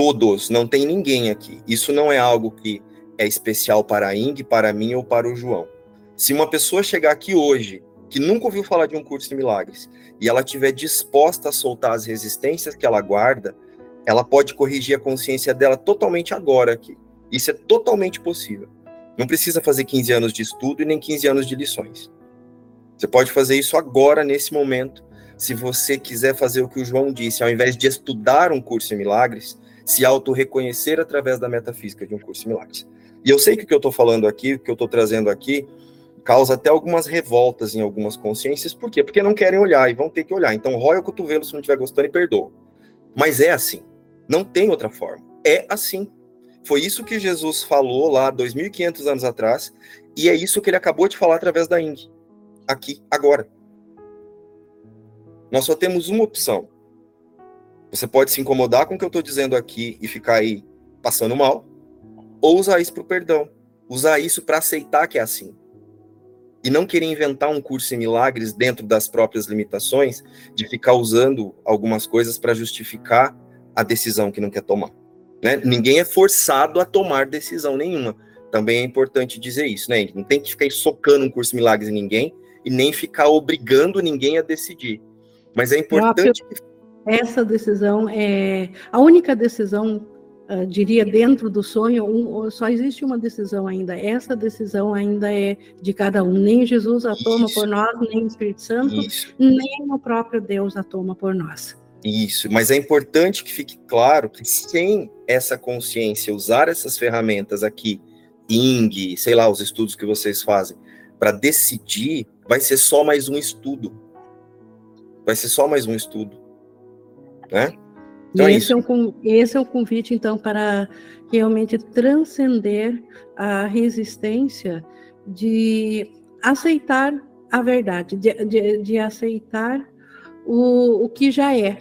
todos, não tem ninguém aqui. Isso não é algo que é especial para a Ing, para mim ou para o João. Se uma pessoa chegar aqui hoje, que nunca ouviu falar de um curso de milagres, e ela estiver disposta a soltar as resistências que ela guarda, ela pode corrigir a consciência dela totalmente agora aqui. Isso é totalmente possível. Não precisa fazer 15 anos de estudo e nem 15 anos de lições. Você pode fazer isso agora, nesse momento. Se você quiser fazer o que o João disse, ao invés de estudar um curso em milagres, se auto-reconhecer através da metafísica de um curso de milagres. E eu sei que o que eu estou falando aqui, o que eu estou trazendo aqui, causa até algumas revoltas em algumas consciências. Por quê? Porque não querem olhar e vão ter que olhar. Então, rói o cotovelo se não estiver gostando e perdoa. Mas é assim. Não tem outra forma. É assim. Foi isso que Jesus falou lá 2.500 anos atrás, e é isso que ele acabou de falar através da Ing, aqui, agora. Nós só temos uma opção. Você pode se incomodar com o que eu estou dizendo aqui e ficar aí passando mal, ou usar isso para o perdão. Usar isso para aceitar que é assim. E não querer inventar um curso em milagres dentro das próprias limitações, de ficar usando algumas coisas para justificar a decisão que não quer tomar. Né? Ninguém é forçado a tomar decisão nenhuma. Também é importante dizer isso, né? Não tem que ficar socando um curso milagres em ninguém e nem ficar obrigando ninguém a decidir. Mas é importante. Essa decisão é a única decisão, uh, diria, dentro do sonho, um, só existe uma decisão ainda. Essa decisão ainda é de cada um. Nem Jesus a toma Isso. por nós, nem o Espírito Santo, Isso. nem o próprio Deus a toma por nós. Isso, mas é importante que fique claro que sem essa consciência, usar essas ferramentas aqui, ING, sei lá, os estudos que vocês fazem, para decidir, vai ser só mais um estudo vai ser só mais um estudo. Né? Então é esse, é, é um, esse é o convite, então, para realmente transcender a resistência de aceitar a verdade, de, de, de aceitar o, o que já é.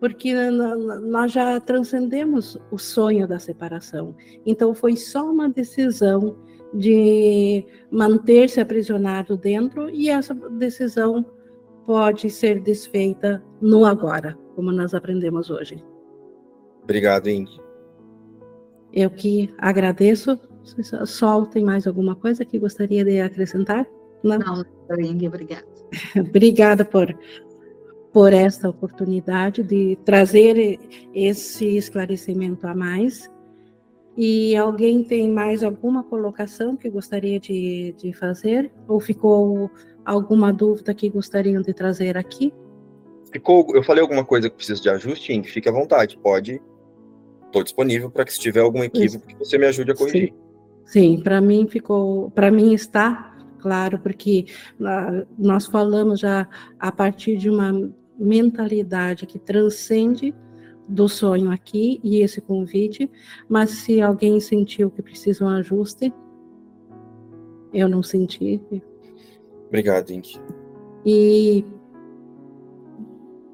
Porque nós já transcendemos o sonho da separação. Então, foi só uma decisão de manter-se aprisionado dentro, e essa decisão pode ser desfeita no agora, como nós aprendemos hoje. Obrigado, Indy. Eu que agradeço. Sol, tem mais alguma coisa que gostaria de acrescentar? Não, Não Indy, obrigada. obrigada por, por esta oportunidade de trazer esse esclarecimento a mais. E alguém tem mais alguma colocação que gostaria de, de fazer? Ou ficou alguma dúvida que gostariam de trazer aqui? Ficou, eu falei alguma coisa que precisa de ajuste, fique à vontade, pode. Estou disponível para que se tiver algum equívoco que você me ajude a corrigir. Sim, Sim para mim ficou, para mim está claro, porque nós falamos já a partir de uma mentalidade que transcende do sonho aqui e esse convite, mas se alguém sentiu que precisa um ajuste, eu não senti, Obrigado, Ink. E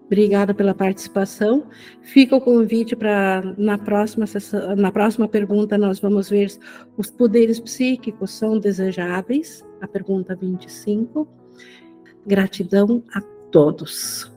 obrigada pela participação. Fica o convite para na próxima sessão, na próxima pergunta nós vamos ver os poderes psíquicos são desejáveis, a pergunta 25. Gratidão a todos.